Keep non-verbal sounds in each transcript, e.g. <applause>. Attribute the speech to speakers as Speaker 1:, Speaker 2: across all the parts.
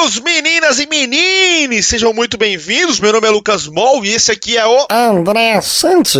Speaker 1: Meninos, meninas e menines, sejam muito bem-vindos. Meu nome é Lucas Mol e esse aqui é o
Speaker 2: André Santos.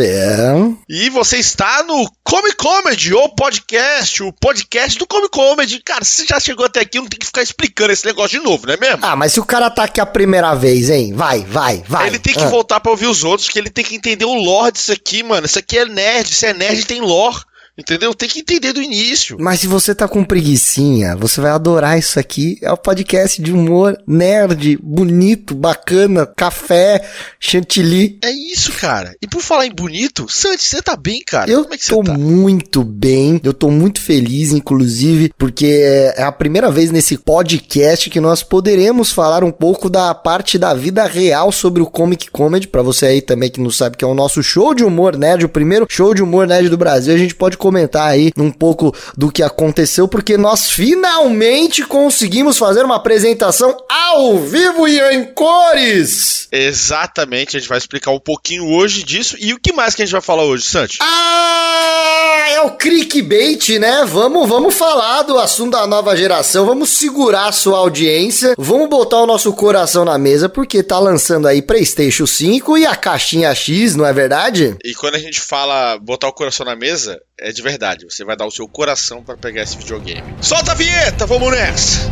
Speaker 1: E você está no Come Comedy, o podcast, o podcast do Come Comedy. Cara, se já chegou até aqui, não tem que ficar explicando esse negócio de novo, não é mesmo?
Speaker 2: Ah, mas se o cara tá aqui a primeira vez, hein? Vai, vai, vai.
Speaker 1: Ele tem que
Speaker 2: Ah.
Speaker 1: voltar pra ouvir os outros, que ele tem que entender o lore disso aqui, mano. Isso aqui é nerd, isso é nerd tem lore. Entendeu? Tem que entender do início.
Speaker 2: Mas se você tá com preguicinha, você vai adorar isso aqui. É o podcast de humor nerd, bonito, bacana, café, chantilly.
Speaker 1: É isso, cara. E por falar em bonito, Santi, você tá bem, cara?
Speaker 2: Eu
Speaker 1: Como é que
Speaker 2: tô
Speaker 1: tá?
Speaker 2: muito bem, eu tô muito feliz, inclusive, porque é a primeira vez nesse podcast que nós poderemos falar um pouco da parte da vida real sobre o Comic Comedy. Pra você aí também que não sabe que é o nosso show de humor nerd, o primeiro show de humor nerd do Brasil, a gente pode comentar aí um pouco do que aconteceu, porque nós finalmente conseguimos fazer uma apresentação ao vivo e em cores.
Speaker 1: Exatamente, a gente vai explicar um pouquinho hoje disso. E o que mais que a gente vai falar hoje, Santi?
Speaker 2: Ah, é o clickbait, né? Vamos, vamos falar do assunto da nova geração, vamos segurar a sua audiência, vamos botar o nosso coração na mesa, porque tá lançando aí PlayStation 5 e a caixinha X, não é verdade?
Speaker 1: E quando a gente fala botar o coração na mesa, é de verdade. Você vai dar o seu coração pra pegar esse videogame. Solta a vinheta, vamos nessa!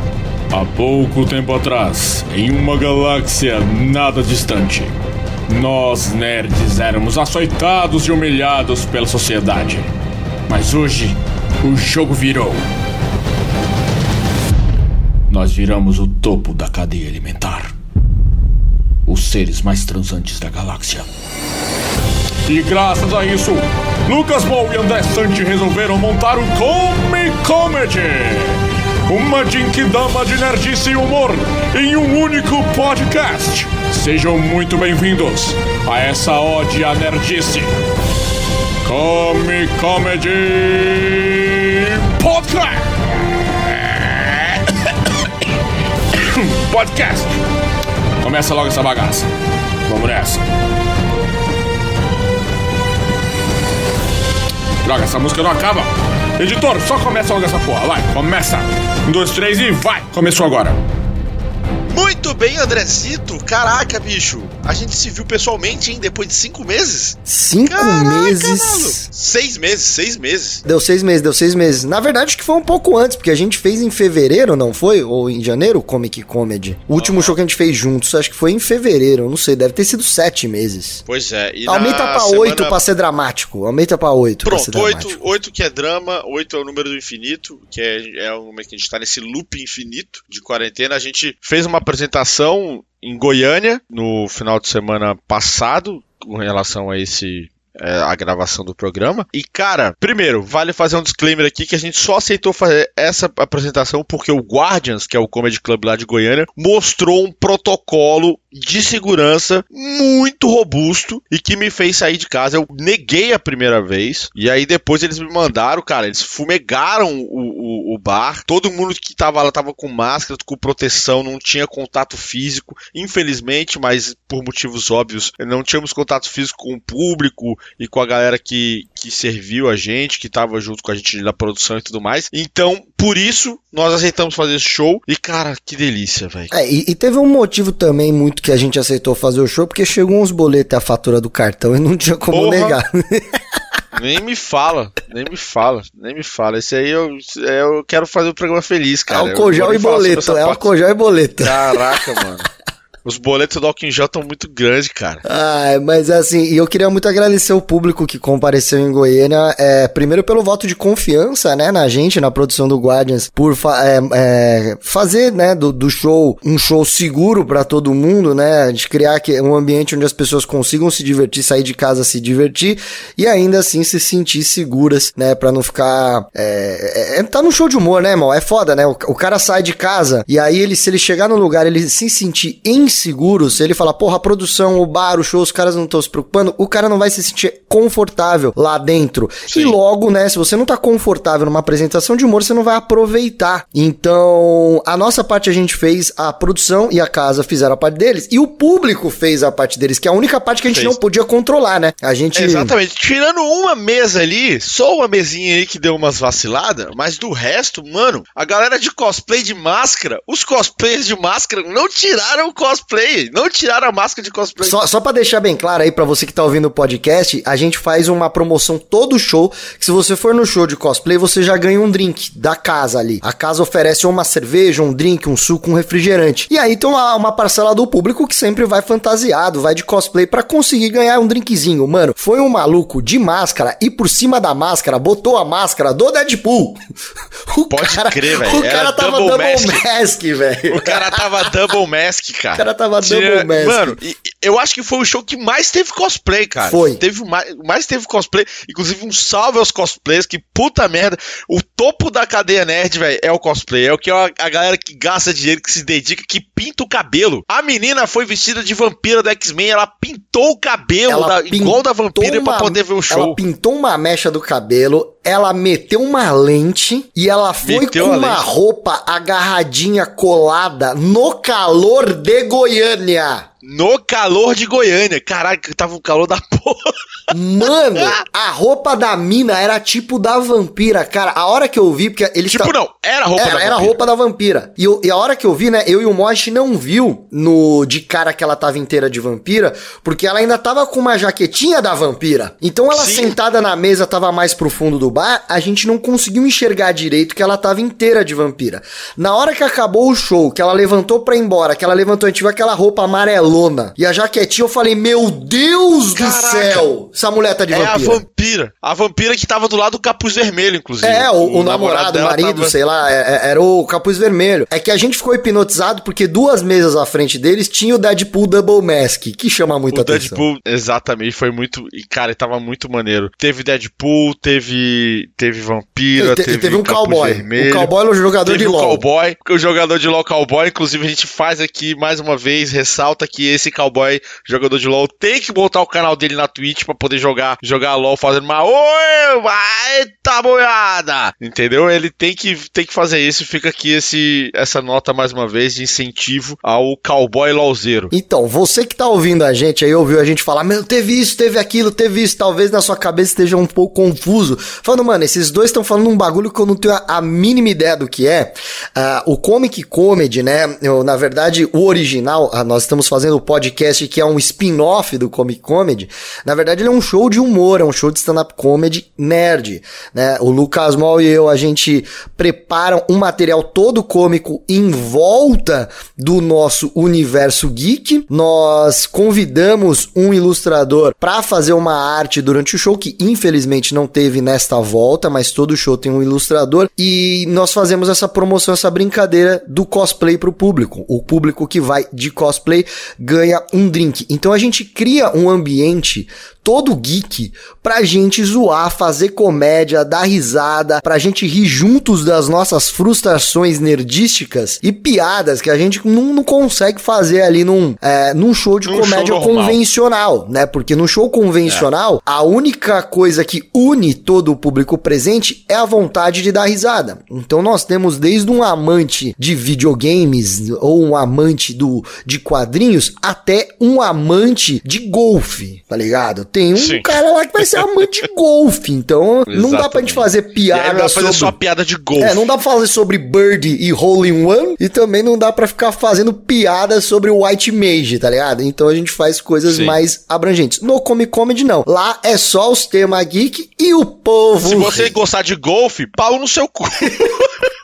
Speaker 3: Há pouco tempo atrás, em uma galáxia nada distante, nós nerds éramos açoitados e humilhados pela sociedade. Mas hoje, o jogo virou. Nós viramos o topo da cadeia alimentar. Os seres mais transantes da galáxia. E graças a isso, Lucas Mou e André Sante resolveram montar o Come Comedy. Uma Jinkidama de nerdice e humor em um único podcast. Sejam muito bem-vindos a essa ode à nerdice. Come Comedy Podcast. <coughs> Podcast. Começa logo essa bagaça. Vamos nessa. Droga, essa música não acaba. Editor, só começa logo essa porra. Vai, começa. Um, dois, três e vai. Começou agora.
Speaker 1: Muito bem, Andrecito. Caraca, bicho. A gente se viu pessoalmente, hein? Depois de cinco meses?
Speaker 2: Cinco
Speaker 1: Caraca,
Speaker 2: meses.
Speaker 1: mano. Seis meses, seis meses.
Speaker 2: Deu seis meses, deu seis meses. Na verdade, acho que foi um pouco antes, porque a gente fez em fevereiro, não foi? Ou em janeiro, Comic Comedy. O último show que a gente fez juntos, acho que foi em fevereiro, não sei, deve ter sido sete meses.
Speaker 1: Pois é. E
Speaker 2: Aumenta pra
Speaker 1: semana-
Speaker 2: oito pra ser dramático. Aumenta pra oito pra
Speaker 1: Pronto,
Speaker 2: dramático.
Speaker 1: oito, oito que é drama, oito é o número do infinito, que é, é o momento que a gente tá nesse loop infinito de quarentena. A gente fez uma apresentação em Goiânia no final de semana passado, com relação a esse. É, a gravação do programa. E, cara, primeiro, vale fazer um disclaimer aqui que a gente só aceitou fazer essa apresentação porque o Guardians, que é o Comedy Club lá de Goiânia, mostrou um protocolo de segurança muito robusto e que me fez sair de casa. Eu neguei a primeira vez e aí depois eles me mandaram, cara, eles fumegaram o, o, o bar. Todo mundo que tava lá tava com máscara, com proteção, não tinha contato físico, infelizmente, mas por motivos óbvios, não tínhamos contato físico com o público e com a galera que, que serviu a gente, que tava junto com a gente na produção e tudo mais. Então, por isso, nós aceitamos fazer esse show e, cara, que delícia, velho.
Speaker 2: É, e, e teve um motivo também muito que a gente aceitou fazer o show, porque chegou uns boletos e a fatura do cartão e não tinha como
Speaker 1: Porra.
Speaker 2: negar. <laughs>
Speaker 1: Nem me fala, nem me fala, nem me fala. Esse aí eu, eu quero fazer o programa feliz, cara.
Speaker 2: álcool gel
Speaker 1: vou
Speaker 2: e boleto, é álcool gel e boleto.
Speaker 1: Caraca, mano. Os boletos do Alckmin estão muito grandes, cara.
Speaker 2: Ai, mas assim, e eu queria muito agradecer o público que compareceu em Goiânia, é, primeiro pelo voto de confiança, né, na gente, na produção do Guardians, por fa- é, é, fazer, né, do, do show um show seguro pra todo mundo, né, de criar um ambiente onde as pessoas consigam se divertir, sair de casa se divertir e ainda assim se sentir seguras, né, pra não ficar, é, é, é- tá no show de humor, né, irmão, é foda, né, o, o cara sai de casa e aí ele, se ele chegar no lugar, ele se sentir em inseguro, se ele falar, porra, a produção, o bar, o show, os caras não estão se preocupando, o cara não vai se sentir confortável lá dentro. Sim. E logo, né, se você não tá confortável numa apresentação de humor, você não vai aproveitar. Então, a nossa parte a gente fez, a produção e a casa fizeram a parte deles, e o público fez a parte deles, que é a única parte que a gente fez. não podia controlar, né? A gente.
Speaker 1: Exatamente. Tirando uma mesa ali, só uma mesinha aí que deu umas vaciladas, mas do resto, mano, a galera de cosplay de máscara, os cosplays de máscara não tiraram o cosplay, não tiraram a máscara de cosplay.
Speaker 2: Só, só pra deixar bem claro aí, pra você que tá ouvindo o podcast, a gente faz uma promoção todo show, que se você for no show de cosplay, você já ganha um drink da casa ali. A casa oferece uma cerveja, um drink, um suco, um refrigerante. E aí tem uma, uma parcela do público que sempre vai fantasiado, vai de cosplay para conseguir ganhar um drinkzinho. Mano, foi um maluco de máscara e por cima da máscara botou a máscara do Deadpool. <laughs>
Speaker 1: O Pode cara, crer, velho.
Speaker 2: O cara tava double, double mask, mask velho.
Speaker 1: O cara tava double mask, cara.
Speaker 2: Cara tava double mask.
Speaker 1: Mano, eu acho que foi o show que mais teve cosplay, cara.
Speaker 2: Foi.
Speaker 1: Teve mais, mais teve cosplay. Inclusive, um salve aos cosplays, que puta merda. O topo da cadeia nerd, velho, é o cosplay. É o que é a galera que gasta dinheiro, que se dedica, que pinta o cabelo. A menina foi vestida de vampira do X-Men, ela pintou o cabelo da, igual da vampira uma, pra poder ver o show.
Speaker 2: Ela pintou uma mecha do cabelo, ela meteu uma lente e ela foi meteu com uma lente. roupa agarradinha, colada, no calor de Goiânia.
Speaker 1: No calor de Goiânia. Caraca, tava um calor da <laughs> porra.
Speaker 2: Mano, a roupa da mina era tipo da vampira, cara. A hora que eu vi, porque eles.
Speaker 1: Tipo, não, era a roupa
Speaker 2: era, da vampira. Era a roupa da vampira. E, eu, e, a hora que eu vi, né, eu e o Mosh não viu no de cara que ela tava inteira de vampira, porque ela ainda tava com uma jaquetinha da vampira. Então ela Sim. sentada na mesa tava mais pro fundo do bar, a gente não conseguiu enxergar direito que ela tava inteira de vampira. Na hora que acabou o show, que ela levantou pra ir embora, que ela levantou, a gente viu aquela roupa amarelona e a jaquetinha, eu falei, meu Deus Caraca. do céu! Essa mulher tá de
Speaker 1: é
Speaker 2: vampira.
Speaker 1: É a vampira. A vampira que tava do lado do capuz vermelho, inclusive.
Speaker 2: É, o, o, o namorado, o marido, tava... sei lá, é, é, era o capuz vermelho. É que a gente ficou hipnotizado porque duas mesas à frente deles tinha o Deadpool Double Mask, que chama muita o atenção.
Speaker 1: Deadpool, exatamente, foi muito. E, cara, tava muito maneiro. Teve Deadpool, teve. Teve vampira, te, teve,
Speaker 2: teve um cowboy.
Speaker 1: Vermelho,
Speaker 2: o cowboy era o jogador
Speaker 1: teve
Speaker 2: de
Speaker 1: um
Speaker 2: LOL.
Speaker 1: Cowboy, o jogador de LOL cowboy, inclusive a gente faz aqui mais uma vez, ressalta que esse cowboy, jogador de LOL, tem que botar o canal dele na Twitch pra poder jogar, jogar LOL fazendo uma oi, vai, tá boiada. Entendeu? Ele tem que, tem que fazer isso. Fica aqui esse, essa nota mais uma vez de incentivo ao cowboy LOLzeiro.
Speaker 2: Então, você que tá ouvindo a gente aí, ouviu a gente falar, meu, teve isso, teve aquilo, teve isso. Talvez na sua cabeça esteja um pouco confuso. Falando, mano, esses dois estão falando um bagulho que eu não tenho a, a mínima ideia do que é. Uh, o Comic Comedy, né? Eu, na verdade, o original, uh, nós estamos fazendo o podcast que é um spin-off do Comic Comedy. Na verdade, ele é um show de humor, é um show de stand-up comedy nerd, né? O Lucas Mol e eu, a gente prepara um material todo cômico em volta do nosso universo geek. Nós convidamos um ilustrador para fazer uma arte durante o show, que infelizmente não teve nesta volta, mas todo show tem um ilustrador. E nós fazemos essa promoção, essa brincadeira do cosplay pro público. O público que vai de cosplay ganha um drink. Então a gente cria um ambiente todo geek pra gente zoar, fazer comédia, dar risada, pra gente rir juntos das nossas frustrações nerdísticas e piadas que a gente não, não consegue fazer ali num, é, num show de comédia show convencional, né? Porque no show convencional, é. a única coisa que une todo o público presente é a vontade de dar risada. Então nós temos desde um amante de videogames ou um amante do, de quadrinhos até um amante de golfe, tá ligado? Tem um Sim. cara lá que vai ser amante de golfe. Então, Exatamente. <laughs> não dá pra gente fazer piada
Speaker 1: dá pra fazer só piada de golfe.
Speaker 2: É, não dá pra fazer sobre Birdie e Hole in One. E também não dá pra ficar fazendo piada sobre o White Mage, tá ligado? Então a gente faz coisas Sim. mais abrangentes. No Comic Comedy, não. Lá é só os temas geek e o povo.
Speaker 1: Se você gostar de golfe, pau no seu cu. <laughs>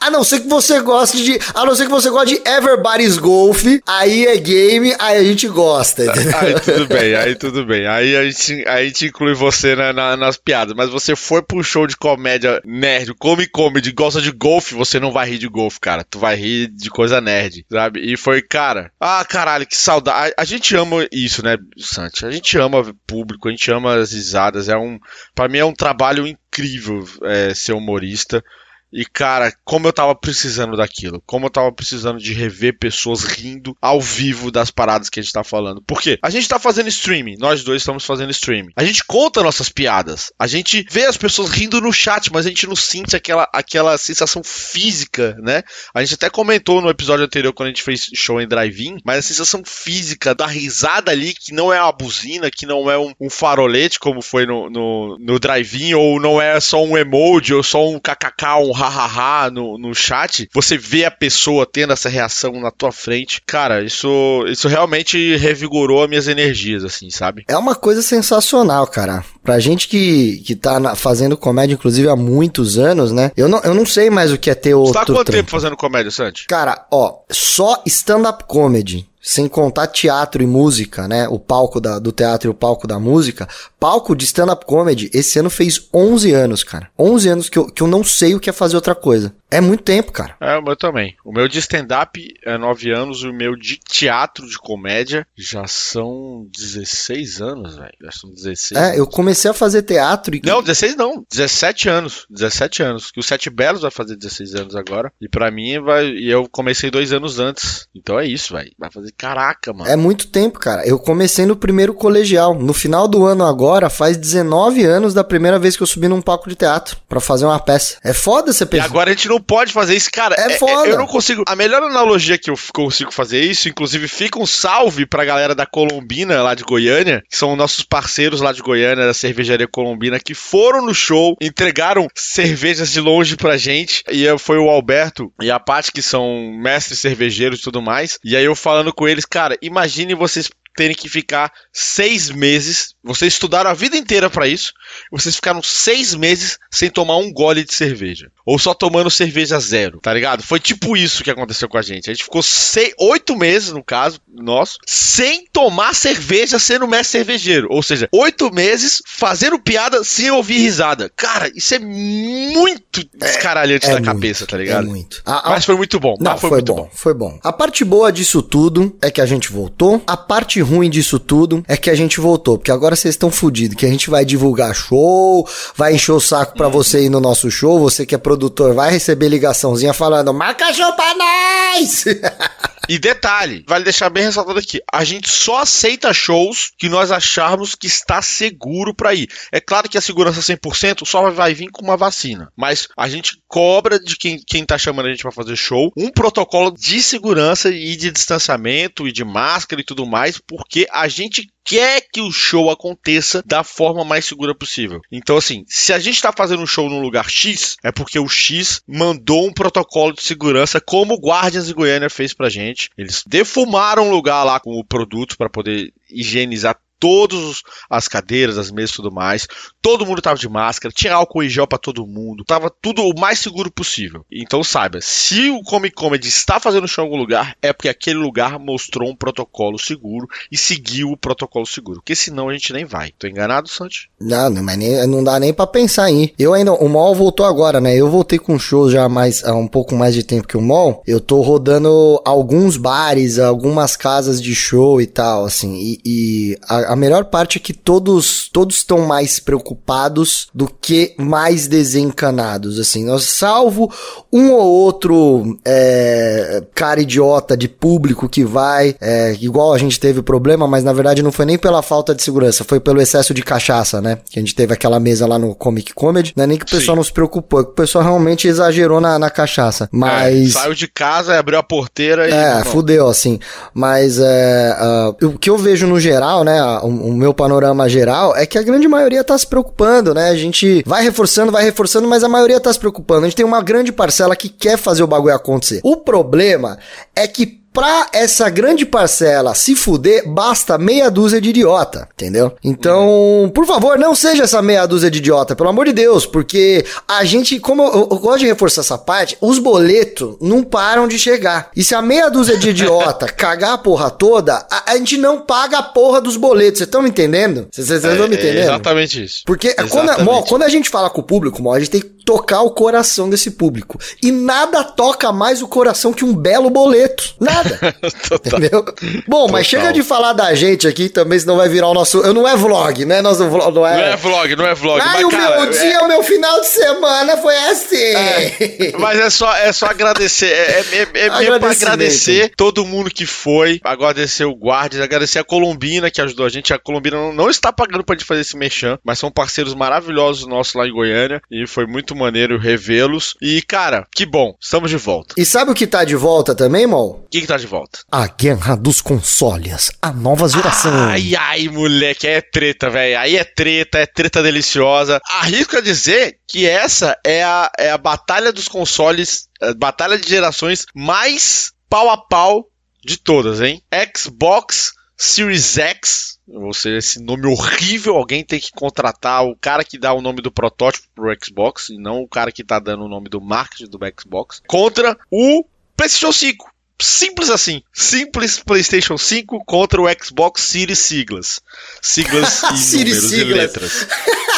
Speaker 2: A não ser que você goste de. A não ser que você goste de Everybody's Golf, aí é game, aí a gente gosta.
Speaker 1: Aí tudo bem, aí tudo bem. Aí a gente, aí a gente inclui você na, na, nas piadas. Mas você foi pro show de comédia nerd, come comedy, gosta de golfe, você não vai rir de golfe, cara. Tu vai rir de coisa nerd, sabe? E foi, cara. Ah, caralho, que saudade. A, a gente ama isso, né, Santi? A gente ama público, a gente ama as risadas. É um. Pra mim é um trabalho incrível é, ser humorista. E, cara, como eu tava precisando daquilo. Como eu tava precisando de rever pessoas rindo ao vivo das paradas que a gente tá falando. Por quê? A gente tá fazendo streaming. Nós dois estamos fazendo streaming. A gente conta nossas piadas. A gente vê as pessoas rindo no chat, mas a gente não sente aquela, aquela sensação física, né? A gente até comentou no episódio anterior quando a gente fez show em drive-in, mas a sensação física da risada ali, que não é uma buzina, que não é um, um farolete, como foi no, no, no drive-in, ou não é só um emoji, ou só um kkk, um hahaha no, no chat, você vê a pessoa tendo essa reação na tua frente. Cara, isso, isso realmente revigorou as minhas energias, assim, sabe?
Speaker 2: É uma coisa sensacional, cara. Pra gente que, que tá na, fazendo comédia, inclusive, há muitos anos, né? Eu não, eu não sei mais o que é ter outro. Você tá
Speaker 1: quanto tempo fazendo comédia, Santi?
Speaker 2: Cara, ó, só stand-up comedy sem contar teatro e música, né? O palco da, do teatro e o palco da música. Palco de stand-up comedy, esse ano fez 11 anos, cara. 11 anos que eu, que eu não sei o que é fazer outra coisa. É muito tempo, cara.
Speaker 1: É, o meu também. O meu de stand-up é 9 anos, o meu de teatro de comédia já são 16 anos, velho. Já são 16.
Speaker 2: É,
Speaker 1: anos.
Speaker 2: eu comecei a fazer teatro e.
Speaker 1: Não, 16 não. 17 anos. 17 anos. Que o Sete Belos vai fazer 16 anos agora. E para mim vai. E eu comecei dois anos antes. Então é isso, velho. Vai fazer caraca, mano.
Speaker 2: É muito tempo, cara. Eu comecei no primeiro colegial. No final do ano agora, faz 19 anos da primeira vez que eu subi num palco de teatro para fazer uma peça. É foda você pensar.
Speaker 1: E agora a gente não pode fazer isso, cara.
Speaker 2: É, é foda.
Speaker 1: eu não consigo. A melhor analogia que eu consigo fazer isso, inclusive, fica um salve pra galera da Colombina, lá de Goiânia, que são nossos parceiros lá de Goiânia, da cervejaria Colombina, que foram no show, entregaram cervejas de longe pra gente. E foi o Alberto e a Paty, que são mestres cervejeiros e tudo mais. E aí eu falando com eles, cara, imagine vocês terem que ficar seis meses. Vocês estudaram a vida inteira para isso. Vocês ficaram seis meses sem tomar um gole de cerveja. Ou só tomando cerveja zero, tá ligado? Foi tipo isso que aconteceu com a gente. A gente ficou seis, oito meses, no caso nosso, sem tomar cerveja sendo mestre cervejeiro. Ou seja, oito meses fazendo piada sem ouvir risada. Cara, isso é muito descaralhante é, é da muito, cabeça, tá ligado?
Speaker 2: É muito.
Speaker 1: A, a... Mas foi muito bom.
Speaker 2: Não, foi, foi bom, bom, Foi bom. A parte boa disso tudo é que a gente voltou. A parte ruim disso tudo é que a gente voltou, porque agora vocês estão fodidos, que a gente vai divulgar show, vai encher o saco pra você ir no nosso show, você que é produtor vai receber ligaçãozinha falando, marca show pra nós! <laughs>
Speaker 1: E detalhe, vale deixar bem ressaltado aqui, a gente só aceita shows que nós acharmos que está seguro para ir. É claro que a segurança 100% só vai vir com uma vacina, mas a gente cobra de quem, quem tá chamando a gente para fazer show um protocolo de segurança e de distanciamento e de máscara e tudo mais, porque a gente quer que o show aconteça da forma mais segura possível. Então, assim, se a gente está fazendo um show num lugar X, é porque o X mandou um protocolo de segurança, como o Guardians de Goiânia fez pra gente. Eles defumaram o lugar lá com o produto para poder higienizar todas as cadeiras, as mesas e tudo mais. Todo mundo tava de máscara, tinha álcool em gel para todo mundo, tava tudo o mais seguro possível. Então saiba, se o Comic Comedy está fazendo show em algum lugar, é porque aquele lugar mostrou um protocolo seguro e seguiu o protocolo seguro. Porque senão a gente nem vai. Tô enganado, Santi?
Speaker 2: Não, mas nem, não dá nem para pensar em. Eu ainda, o Mol voltou agora, né? Eu voltei com show já mais, há um pouco mais de tempo que o Mol. Eu tô rodando alguns bares, algumas casas de show e tal, assim. E, e a, a melhor parte é que todos todos estão mais preocupados do que mais desencanados, assim. Nós, salvo um ou outro é, cara idiota de público que vai, é, igual a gente teve problema, mas na verdade não foi nem pela falta de segurança, foi pelo excesso de cachaça, né? Que a gente teve aquela mesa lá no Comic Comedy, não é nem que o pessoal Sim. não se preocupou, é que o pessoal realmente exagerou na, na cachaça. É, mas.
Speaker 1: É, saiu de casa, abriu a porteira e.
Speaker 2: É, fudeu, assim. Mas é, uh, o que eu vejo no geral, né? O, meu panorama geral é que a grande maioria tá se preocupando, né? A gente vai reforçando, vai reforçando, mas a maioria tá se preocupando. A gente tem uma grande parcela que quer fazer o bagulho acontecer. O problema é que pra essa grande parcela se fuder, basta meia dúzia de idiota, entendeu? Então, por favor, não seja essa meia dúzia de idiota, pelo amor de Deus, porque a gente, como eu, eu gosto de reforçar essa parte, os boletos não param de chegar. E se a meia dúzia de idiota <laughs> cagar a porra toda, a, a, gente não paga a porra dos boletos. Vocês estão me entendendo? Vocês estão é, me entendendo? É
Speaker 1: exatamente isso.
Speaker 2: Porque exatamente. Quando, quando a gente fala com o público, a gente tem que tocar o coração desse público. E nada toca mais o coração que um belo boleto. Nada nada. <laughs> entendeu? Bom, Total. mas chega de falar da gente aqui também, senão vai virar o nosso. Eu não é vlog, né? Nós não,
Speaker 1: não, é... não é vlog, não é vlog.
Speaker 2: Ai, o cara, meu dia, é... o meu final de semana foi assim.
Speaker 1: É, mas é só, é só agradecer. É, é, é, é mesmo pra agradecer todo mundo que foi. Agradecer o Guardias, agradecer a Colombina que ajudou a gente. A Colombina não, não está pagando pra gente fazer esse mexão, mas são parceiros maravilhosos nossos lá em Goiânia. E foi muito maneiro revê-los. E, cara, que bom, estamos de volta.
Speaker 2: E sabe o que tá de volta também, Mol?
Speaker 1: O que, que tá de volta?
Speaker 2: A guerra dos consoles, a nova geração.
Speaker 1: Ai, ai, moleque, é treta, velho. Aí é treta, é treta deliciosa. Arrisco a dizer que essa é a, é a batalha dos consoles, a batalha de gerações mais pau a pau de todas, hein? Xbox Series X, ou seja, esse nome horrível, alguém tem que contratar o cara que dá o nome do protótipo pro Xbox, e não o cara que tá dando o nome do marketing do Xbox, contra o PlayStation 5. Simples assim. Simples PlayStation 5 contra o Xbox Series siglas. Siglas <laughs> e números siglas. e letras.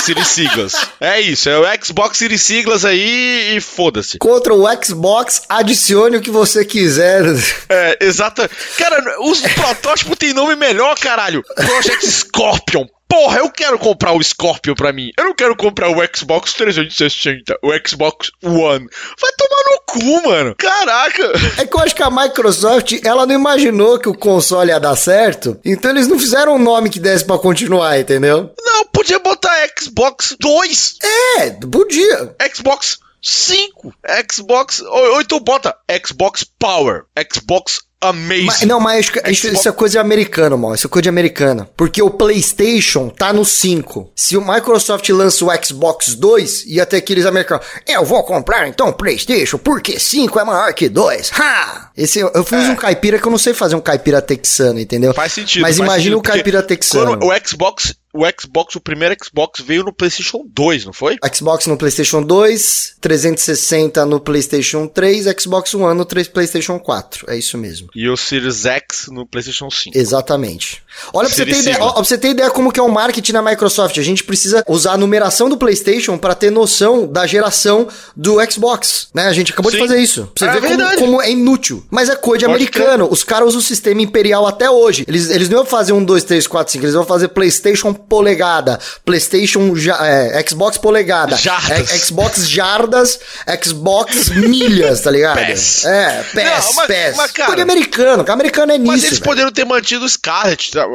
Speaker 1: Series siglas. É isso, é o Xbox Series siglas aí e foda-se.
Speaker 2: Contra o Xbox, adicione o que você quiser.
Speaker 1: É, exato. Cara, os <laughs> protótipos têm nome melhor, caralho. Project Scorpion, Porra, eu quero comprar o Scorpio pra mim. Eu não quero comprar o Xbox 360, o Xbox One. Vai tomar no cu, mano. Caraca.
Speaker 2: É que eu acho que a Microsoft, ela não imaginou que o console ia dar certo. Então eles não fizeram um nome que desse pra continuar, entendeu?
Speaker 1: Não, podia botar Xbox 2.
Speaker 2: É, podia.
Speaker 1: Xbox 5. Xbox. Ou, ou então bota Xbox Power. Xbox amazing.
Speaker 2: Mas, não, mas isso, isso, é coisa de americano, mal. Isso é coisa de americana. Porque o PlayStation tá no 5. Se o Microsoft lança o Xbox 2, ia ter aqueles americanos. Eu vou comprar então o PlayStation porque 5 é maior que 2. Ha! Esse, eu fiz é. um caipira que eu não sei fazer um caipira texano, entendeu?
Speaker 1: Faz sentido.
Speaker 2: Mas imagina o caipira texano.
Speaker 1: o Xbox o Xbox, o primeiro Xbox veio no PlayStation 2, não foi?
Speaker 2: Xbox no PlayStation 2, 360 no PlayStation 3, Xbox One no 3 PlayStation 4. É isso mesmo.
Speaker 1: E o Series X no PlayStation 5.
Speaker 2: Exatamente. Olha pra você, ter ideia, ó, pra você ter ideia como que é o marketing na Microsoft. A gente precisa usar a numeração do PlayStation para ter noção da geração do Xbox, né? A gente acabou Sim. de fazer isso. Pra você é ver como, como, é inútil. Mas é coisa de americano. Os caras usam o sistema imperial até hoje. Eles, eles não vão fazer um, dois, três, quatro, cinco. Eles vão fazer PlayStation polegada, PlayStation é, Xbox polegada,
Speaker 1: jardas.
Speaker 2: É, Xbox jardas, Xbox milhas, tá ligado?
Speaker 1: PES.
Speaker 2: É, PES, não, mas, PES. Mas, cara, Coisa americano, que americano é nisso. Mas
Speaker 1: eles
Speaker 2: velho.
Speaker 1: poderiam ter mantido o Scarlet, tá?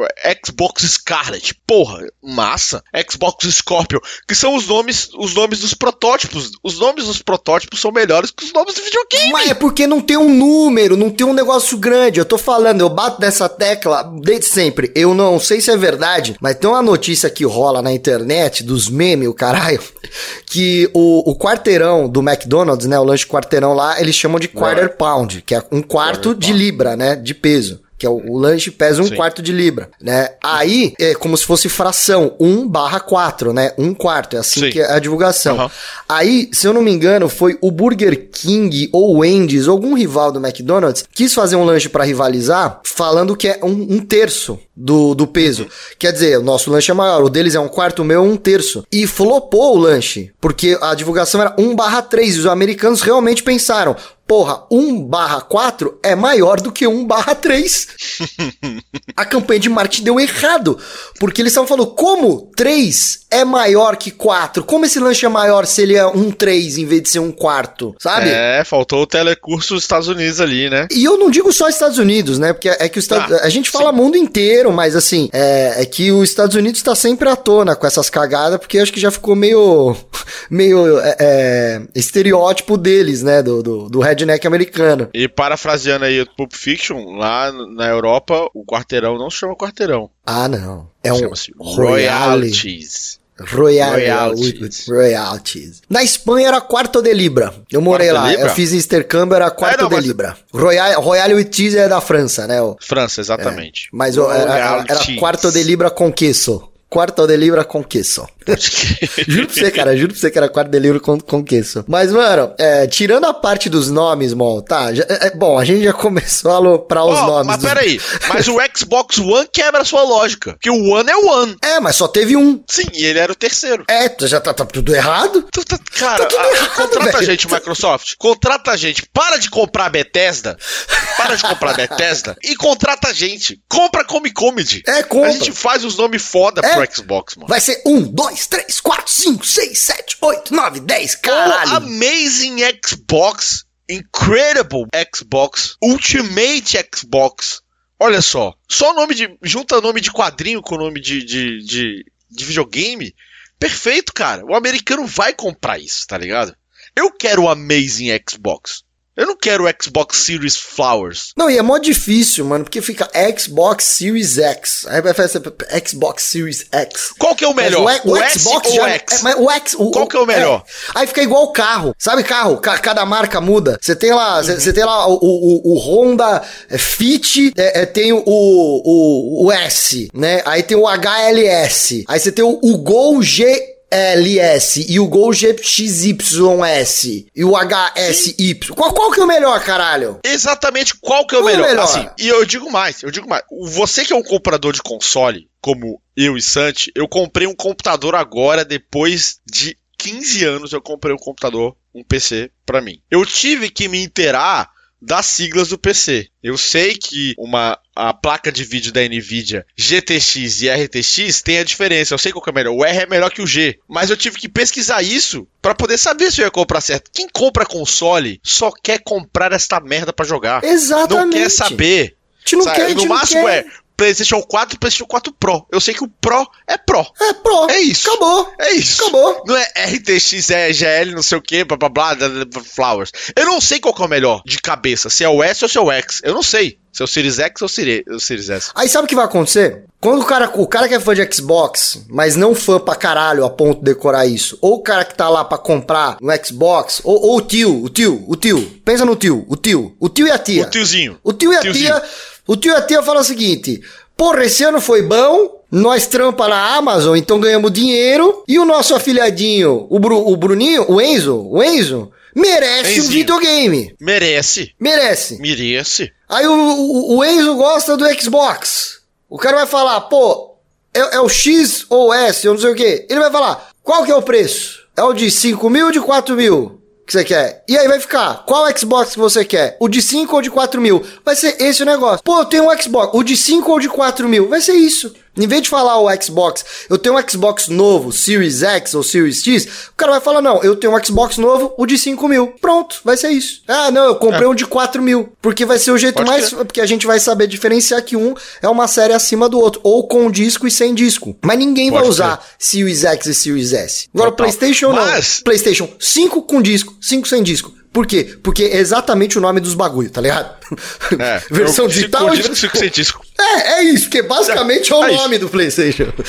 Speaker 1: Xbox Scarlet, porra, massa. Xbox Scorpio, que são os nomes, os nomes dos protótipos. Os nomes dos protótipos são melhores que os nomes do videogame.
Speaker 2: Mas é porque não tem um número, não tem um negócio grande. Eu tô falando, eu bato nessa tecla desde sempre. Eu não sei se é verdade, mas tem uma notícia que rola na internet dos memes, o caralho, que o, o quarteirão do McDonald's, né, o lanche quarteirão lá, eles chamam de quarter pound, que é um quarto de libra, né, de peso que é o, o lanche pesa um Sim. quarto de libra, né? Aí é como se fosse fração, 1 barra 4, né? Um quarto, é assim Sim. que é a divulgação. Uhum. Aí, se eu não me engano, foi o Burger King ou Wendy's, ou algum rival do McDonald's, quis fazer um lanche para rivalizar, falando que é um, um terço do, do peso. Uhum. Quer dizer, o nosso lanche é maior, o deles é um quarto, o meu é um terço. E flopou o lanche, porque a divulgação era 1 barra 3, e os americanos realmente pensaram, porra, 1 barra 4 é maior do que 1 barra 3. <laughs> a campanha de marketing deu errado, porque eles estavam falando, como 3 é maior que 4? Como esse lanche é maior se ele é um 3 em vez de ser um quarto, sabe?
Speaker 1: É, faltou o telecurso dos Estados Unidos ali, né?
Speaker 2: E eu não digo só Estados Unidos, né? Porque é que os ah, a gente fala sim. mundo inteiro, mas assim, é, é que os Estados Unidos está sempre à tona com essas cagadas, porque acho que já ficou meio, <laughs> meio é, é, estereótipo deles, né? Do, do, do redneck americano.
Speaker 1: E parafraseando aí o Pulp Fiction, lá na Europa, o quarteirão não se chama quarteirão.
Speaker 2: Ah, não. É um royalties. Royalties. Royalties. Na Espanha era quarto de libra. Eu morei quarto lá. Eu fiz intercâmbio, era quarto é, não, de mas... libra. Royal, Royalties é da França, né?
Speaker 1: França, exatamente.
Speaker 2: É. Mas era, era, quarto de libra com queso. Quarto de libra com queso. <laughs> <laughs> juro pra você, cara, juro pra você que era quarto delírio com, com queso. Mas, mano, é, tirando a parte dos nomes, Mol, tá? Já, é, bom, a gente já <laughs> começou a aloprar os oh, nomes.
Speaker 1: Mas dos... peraí, mas o Xbox One quebra a sua lógica. Porque o One é o One.
Speaker 2: É, mas só teve um.
Speaker 1: Sim, e ele era o terceiro.
Speaker 2: É, já tá, tá tudo errado. Tu,
Speaker 1: tá, cara, tá tudo a, errado, contrata velho. a gente, Microsoft. Contrata a gente. Para de comprar Bethesda. Para de comprar Bethesda e contrata a gente. Compra Come Comedy.
Speaker 2: É, compra.
Speaker 1: A gente faz os nomes foda é. pro Xbox, mano.
Speaker 2: Vai ser um, dois, três, quatro, cinco, seis, sete, oito, nove, dez, caralho.
Speaker 1: Oh, amazing Xbox. Incredible Xbox. Ultimate Xbox. Olha só. Só nome de. Junta nome de quadrinho com nome de, de, de, de videogame. Perfeito, cara. O americano vai comprar isso, tá ligado? Eu quero o Amazing Xbox. Eu não quero o Xbox Series Flowers.
Speaker 2: Não, e é mó difícil, mano, porque fica Xbox Series X. Aí vai fazer Xbox Series X.
Speaker 1: Qual que é o melhor? O, o, o, Xbox ou o X?
Speaker 2: É, o X o,
Speaker 1: Qual que é o melhor?
Speaker 2: É. Aí fica igual o carro. Sabe carro? cada marca muda. Você tem lá, você uhum. tem lá o, Honda Fit, é, é, tem o, o, o S, né? Aí tem o HLS. Aí você tem o, o Gol G LS e o Gol GXYS e o HSY. Qual, qual que é o melhor, caralho?
Speaker 1: Exatamente qual que é o qual melhor? É o melhor? Assim, e eu digo mais, eu digo mais. Você que é um comprador de console, como eu e Santi, eu comprei um computador agora, depois de 15 anos eu comprei um computador, um PC para mim. Eu tive que me inteirar das siglas do PC. Eu sei que uma a placa de vídeo da Nvidia GTX e RTX tem a diferença. Eu sei qual é melhor. O R é melhor que o G, mas eu tive que pesquisar isso para poder saber se eu ia comprar certo. Quem compra console só quer comprar esta merda para jogar.
Speaker 2: Exatamente.
Speaker 1: Não quer saber.
Speaker 2: Te não quer,
Speaker 1: no máximo
Speaker 2: quer.
Speaker 1: é PlayStation 4 e PlayStation 4 Pro. Eu sei que o Pro é Pro.
Speaker 2: É Pro.
Speaker 1: É isso.
Speaker 2: Acabou.
Speaker 1: É isso.
Speaker 2: Acabou.
Speaker 1: Não é RTX, é GL, não sei o que, blá blá blá, Flowers. Eu não sei qual é o melhor de cabeça, se é o S ou se é o X. Eu não sei. Se é o Series X ou o Series S.
Speaker 2: Aí sabe o que vai acontecer? Quando o cara, o cara que é fã de Xbox, mas não fã pra caralho a ponto de decorar isso, ou o cara que tá lá pra comprar no Xbox, ou, ou o tio, o tio, o tio, pensa no tio, o tio, o tio e a tia.
Speaker 1: O tiozinho.
Speaker 2: O tio e a
Speaker 1: tiozinho.
Speaker 2: tia o tio a tia falam o seguinte: Porra, esse ano foi bom, nós trampa na Amazon, então ganhamos dinheiro. E o nosso afilhadinho, o, Bru, o Bruninho, o Enzo, o Enzo, merece Enzinho. um videogame.
Speaker 1: Merece.
Speaker 2: Merece.
Speaker 1: Merece.
Speaker 2: Aí o, o, o, Enzo gosta do Xbox. O cara vai falar, pô, é, é, o X ou S, eu não sei o que. Ele vai falar, qual que é o preço? É o de 5 mil ou de 4 mil? Que você quer. E aí vai ficar, qual Xbox que você quer? O de 5 ou de 4 mil? Vai ser esse o negócio. Pô, eu tenho um Xbox, o de 5 ou de 4 mil? Vai ser isso. Em vez de falar o Xbox, eu tenho um Xbox novo, Series X ou Series X, o cara vai falar, não, eu tenho um Xbox novo, o de 5 mil. Pronto, vai ser isso. Ah, não, eu comprei é. um de 4 mil. Porque vai ser o jeito Pode mais. Ser. Porque a gente vai saber diferenciar que um é uma série acima do outro. Ou com disco e sem disco. Mas ninguém Pode vai usar ser. Series X e Series S. Agora, o PlayStation Mas... não. PlayStation 5 com disco, 5 sem disco. Por quê? Porque é exatamente o nome dos bagulho, tá ligado?
Speaker 1: É, <laughs>
Speaker 2: Versão digital.
Speaker 1: Disco sem disco.
Speaker 2: É, é isso, porque basicamente é, é o é nome isso. do PlayStation. <laughs>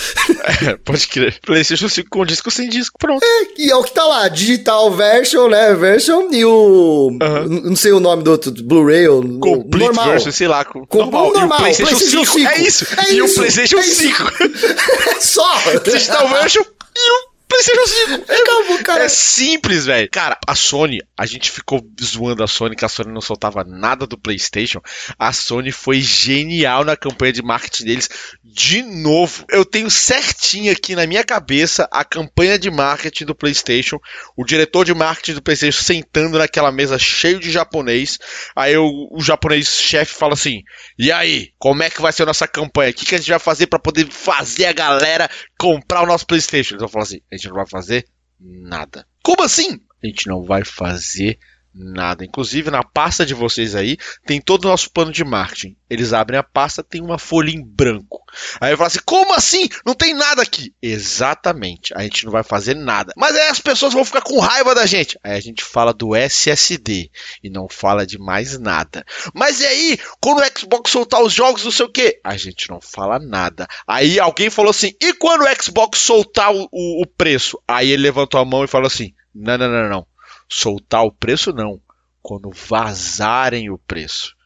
Speaker 1: É, pode crer. PlayStation 5 com disco sem disco, pronto.
Speaker 2: É, e é o que tá lá, digital version, né? Version e o. Uh -huh. Não sei o nome do outro, Blu-ray ou.
Speaker 1: Complete normal. version, sei lá. Com,
Speaker 2: normal. normal.
Speaker 1: E o PlayStation, PlayStation 5. 5.
Speaker 2: É isso.
Speaker 1: É e
Speaker 2: isso.
Speaker 1: o PlayStation
Speaker 2: é
Speaker 1: 5. <laughs>
Speaker 2: é só.
Speaker 1: Digital version e o PlayStation 5.
Speaker 2: Acabou, cara.
Speaker 1: É simples, velho. Cara, a Sony, a gente ficou zoando a Sony, que a Sony não soltava nada do PlayStation. A Sony foi genial na campanha de marketing deles. De novo, eu tenho certinho aqui na minha cabeça a campanha de marketing do PlayStation. O diretor de marketing do PlayStation sentando naquela mesa cheio de japonês. Aí o, o japonês chefe fala assim: E aí, como é que vai ser a nossa campanha? O que, que a gente vai fazer para poder fazer a galera comprar o nosso PlayStation? Eles vão falar assim: a gente não vai fazer nada. Como assim? A gente não vai fazer nada. Inclusive, na pasta de vocês aí, tem todo o nosso plano de marketing. Eles abrem a pasta, tem uma folha em branco. Aí eu falo assim: como assim? Não tem nada aqui. Exatamente. A gente não vai fazer nada. Mas aí as pessoas vão ficar com raiva da gente. Aí a gente fala do SSD e não fala de mais nada. Mas e aí, quando o Xbox soltar os jogos, não sei o que, a gente não fala nada. Aí alguém falou assim: e quando o Xbox soltar o, o, o preço? Aí ele levantou a mão e falou assim: não, não, não, não soltar o preço, não. Quando vazarem o preço.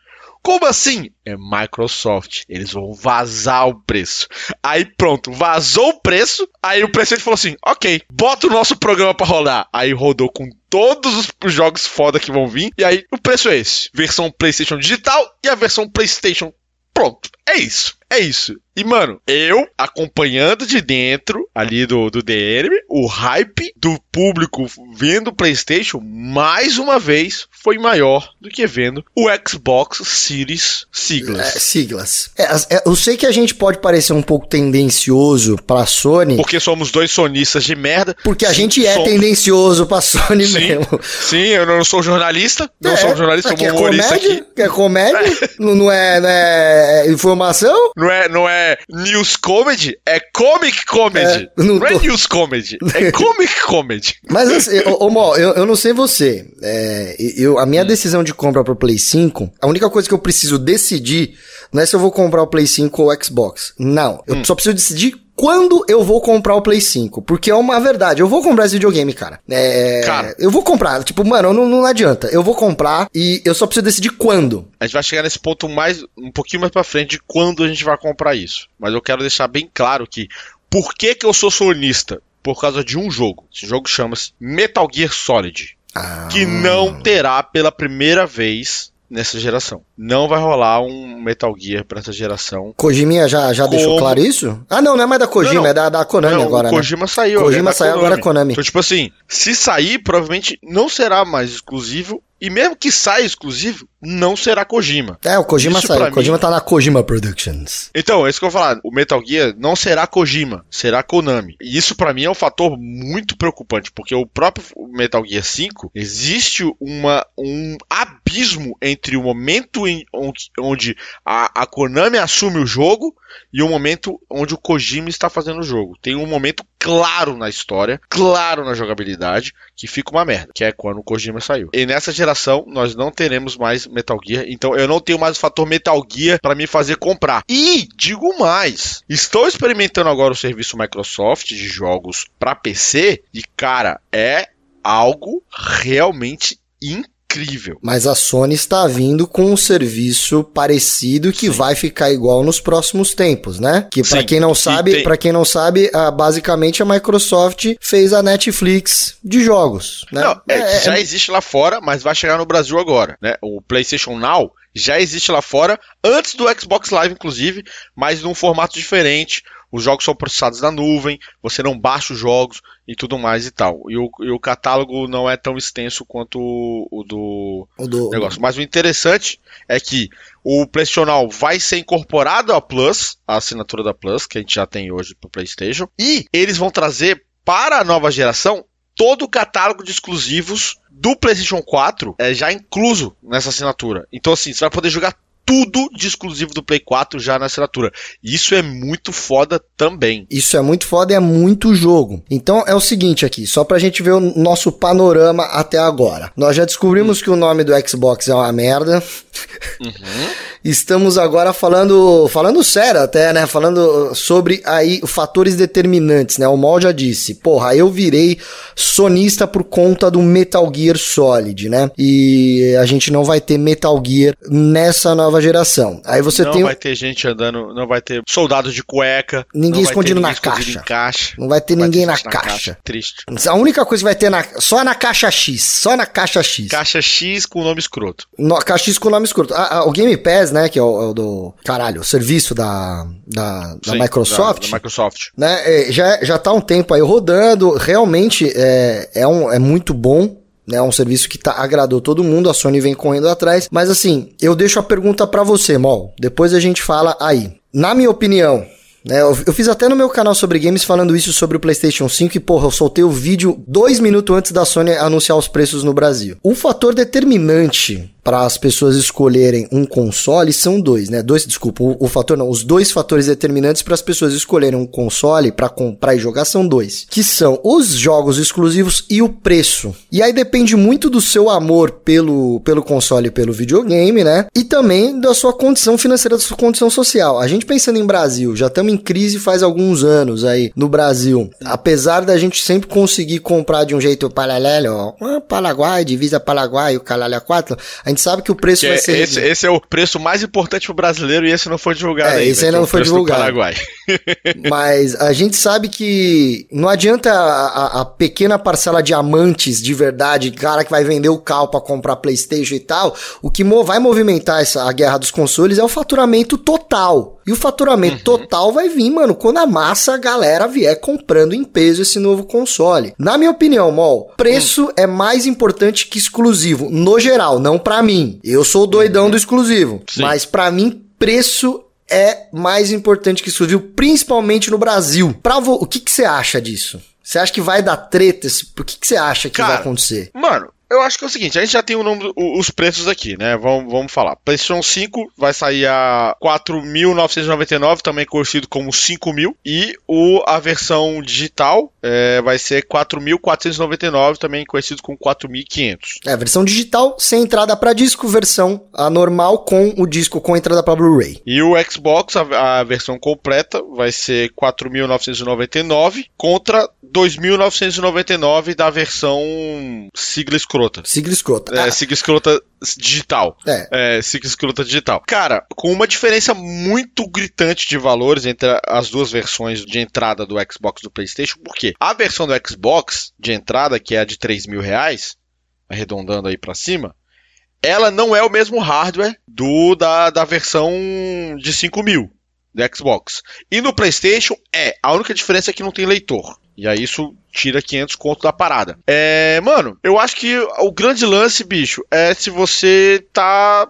Speaker 1: Como assim? É Microsoft. Eles vão vazar o preço. Aí pronto, vazou o preço. Aí o presidente falou assim: ok, bota o nosso programa pra rodar. Aí rodou com todos os jogos foda que vão vir. E aí o preço é esse: versão PlayStation digital e a versão PlayStation. Pronto, é isso. É isso. E, mano, eu acompanhando de dentro ali do, do DN, o hype do público vendo o PlayStation, mais uma vez, foi maior do que vendo o Xbox Series siglas.
Speaker 2: É, siglas. É, é, eu sei que a gente pode parecer um pouco tendencioso pra Sony.
Speaker 1: Porque somos dois sonistas de merda.
Speaker 2: Porque a gente é somos... tendencioso pra Sony
Speaker 1: sim,
Speaker 2: mesmo.
Speaker 1: Sim, eu não sou jornalista. Não é, sou jornalista, sou é humorista
Speaker 2: comédia,
Speaker 1: aqui. <laughs>
Speaker 2: É comédia? não, não, é, não é informação?
Speaker 1: Não é, não é news comedy, é comic comedy. É, não, não é tô... é news comedy, é comic comedy.
Speaker 2: Mas <laughs> assim, ô, Mó, eu, eu não sei você. É, eu, a minha decisão de compra pro Play 5, a única coisa que eu preciso decidir não é se eu vou comprar o Play 5 ou o Xbox. Não. Eu hum. só preciso decidir quando eu vou comprar o Play 5. Porque é uma verdade. Eu vou comprar esse videogame, cara. É, cara. Eu vou comprar. Tipo, mano, não, não adianta. Eu vou comprar e eu só preciso decidir quando.
Speaker 1: A gente vai chegar nesse ponto mais um pouquinho mais pra frente de quando a gente vai comprar isso. Mas eu quero deixar bem claro que por que, que eu sou sonista? Por causa de um jogo. Esse jogo chama-se Metal Gear Solid. Ah. Que não terá pela primeira vez nessa geração. Não vai rolar um Metal Gear pra essa geração.
Speaker 2: Kojima já, já Como... deixou claro isso? Ah, não, não é mais da Kojima, não, não. é da, da Konami não, agora. O
Speaker 1: né? Kojima
Speaker 2: né?
Speaker 1: saiu.
Speaker 2: Kojima é saiu, Konami. agora Konami.
Speaker 1: Então, tipo assim, se sair, provavelmente não será mais exclusivo e mesmo que saia exclusivo, não será Kojima.
Speaker 2: É, o Kojima isso saiu. O Kojima mim... tá na Kojima Productions.
Speaker 1: Então, é isso que eu vou falar. O Metal Gear não será Kojima, será Konami. E isso para mim é um fator muito preocupante, porque o próprio Metal Gear 5 existe uma, um abismo entre o momento em, onde a, a Konami assume o jogo e o momento onde o Kojima está fazendo o jogo. Tem um momento claro na história, claro na jogabilidade, que fica uma merda, que é quando o Kojima saiu. E nessa geração nós não teremos mais Metal Gear, então eu não tenho mais o fator Metal Gear para me fazer comprar. E digo mais, estou experimentando agora o serviço Microsoft de jogos para PC e cara, é algo realmente incrível incrível.
Speaker 2: Mas a Sony está vindo com um serviço parecido que Sim. vai ficar igual nos próximos tempos, né? Que para quem não sabe, tem... para quem não sabe, basicamente a Microsoft fez a Netflix de jogos, né? Não,
Speaker 1: é, é, já é... existe lá fora, mas vai chegar no Brasil agora, né? O PlayStation Now já existe lá fora, antes do Xbox Live, inclusive, mas num formato diferente. Os jogos são processados na nuvem, você não baixa os jogos e tudo mais e tal. E o, e o catálogo não é tão extenso quanto o, o do, o do negócio. Mas o interessante é que o PlayStation Now vai ser incorporado à Plus, a assinatura da Plus, que a gente já tem hoje para o PlayStation, e eles vão trazer para a nova geração todo o catálogo de exclusivos do PlayStation 4 é já incluso nessa assinatura. Então, assim, você vai poder jogar tudo de exclusivo do Play 4 já na assinatura. Isso é muito foda também.
Speaker 2: Isso é muito foda e é muito jogo. Então é o seguinte aqui, só pra gente ver o nosso panorama até agora. Nós já descobrimos hum. que o nome do Xbox é uma merda. Uhum. Estamos agora falando, falando sério até, né? Falando sobre aí fatores determinantes, né? O Mal já disse, porra, eu virei sonista por conta do Metal Gear Solid, né? E a gente não vai ter Metal Gear nessa nova geração. Aí você
Speaker 1: não
Speaker 2: tem.
Speaker 1: Não vai ter gente andando, não vai ter soldado de cueca.
Speaker 2: Ninguém escondido ninguém na caixa. caixa. Não vai ter não ninguém vai ter na, caixa. caixa.
Speaker 1: Triste.
Speaker 2: A única coisa que vai ter na, só na caixa X. Só na caixa X.
Speaker 1: Caixa X com o nome escroto.
Speaker 2: No, caixa X com o nome escroto. A, a, o Game Pass né? Que é o, é o do. Caralho, o serviço da, da, da Sim, Microsoft. Da,
Speaker 1: da, Microsoft.
Speaker 2: Né? É, já, já tá um tempo aí rodando. Realmente é, é, um, é muito bom. Né, é um serviço que tá, agradou todo mundo, a Sony vem correndo atrás. Mas assim, eu deixo a pergunta para você, Mol. Depois a gente fala aí. Na minha opinião, né, eu, eu, fiz até no meu canal sobre games falando isso sobre o PlayStation 5 e, porra, eu soltei o vídeo dois minutos antes da Sony anunciar os preços no Brasil. O fator determinante para as pessoas escolherem um console são dois, né? Dois, desculpa, o, o fator não, os dois fatores determinantes para as pessoas escolherem um console para comprar e jogar são dois, que são os jogos exclusivos e o preço. E aí depende muito do seu amor pelo, pelo console e pelo videogame, né? E também da sua condição financeira, da sua condição social. A gente pensando em Brasil, já estamos em crise faz alguns anos aí no Brasil. Apesar da gente sempre conseguir comprar de um jeito paralelo, ó, Paraguai, divisa Paraguai, o Calalha 4, a gente sabe que o preço
Speaker 1: Que
Speaker 2: vai ser.
Speaker 1: esse, esse é o preço mais importante pro brasileiro e esse não foi divulgado
Speaker 2: É,
Speaker 1: ainda,
Speaker 2: esse ainda
Speaker 1: é
Speaker 2: não foi divulgado.
Speaker 1: Paraguai. <laughs>
Speaker 2: Mas a gente sabe que não adianta a, a- a pequena parcela de amantes de verdade, cara que vai vender o carro pra comprar Playstation e tal, o que vai movimentar essa, a guerra dos consoles é o faturamento total. E o faturamento
Speaker 1: Uhum.
Speaker 2: total vai vir, mano, quando a massa, a galera vier comprando em peso esse novo console. Na minha opinião, Mol, preço
Speaker 1: Hum.
Speaker 2: é mais importante que exclusivo, no geral, não pra mim. Eu sou o doidão do exclusivo,
Speaker 1: Uhum. Sim.
Speaker 2: mas pra mim preço é mais importante que exclusivo, principalmente no Brasil. Pra vo- o que que você acha disso? Você acha que vai dar treta? O que que você acha que vai
Speaker 1: Cara,
Speaker 2: acontecer?
Speaker 1: Mano, eu acho que é o seguinte, a gente já tem o número, os preços aqui, né? Vamos, vamos falar. PlayStation 5 vai sair a 4.999, também conhecido como 5.000, e o, a versão digital é, vai ser 4.499, também conhecido como 4.500.
Speaker 2: É, versão digital sem entrada pra disco, versão a normal com o disco com entrada pra Blu-ray.
Speaker 1: E o Xbox, a, a versão completa, vai ser 4.999 contra 2.999 da versão sigla escrota.
Speaker 2: Sigla escrota.
Speaker 1: É,
Speaker 2: Ah,
Speaker 1: sigla escrota digital.
Speaker 2: É.
Speaker 1: É, sigla escrota digital. Cara, com uma diferença muito gritante de valores entre as duas versões de entrada do Xbox e do PlayStation, por quê? A versão do Xbox de entrada, que é a de 3 mil reais, arredondando aí pra cima, ela não é o mesmo hardware do da, da versão de 5 mil do Xbox. E no PlayStation é. A única diferença é que não tem leitor. E aí isso tira 500 conto da parada. É, mano, eu acho que o grande lance, bicho, é se você tá.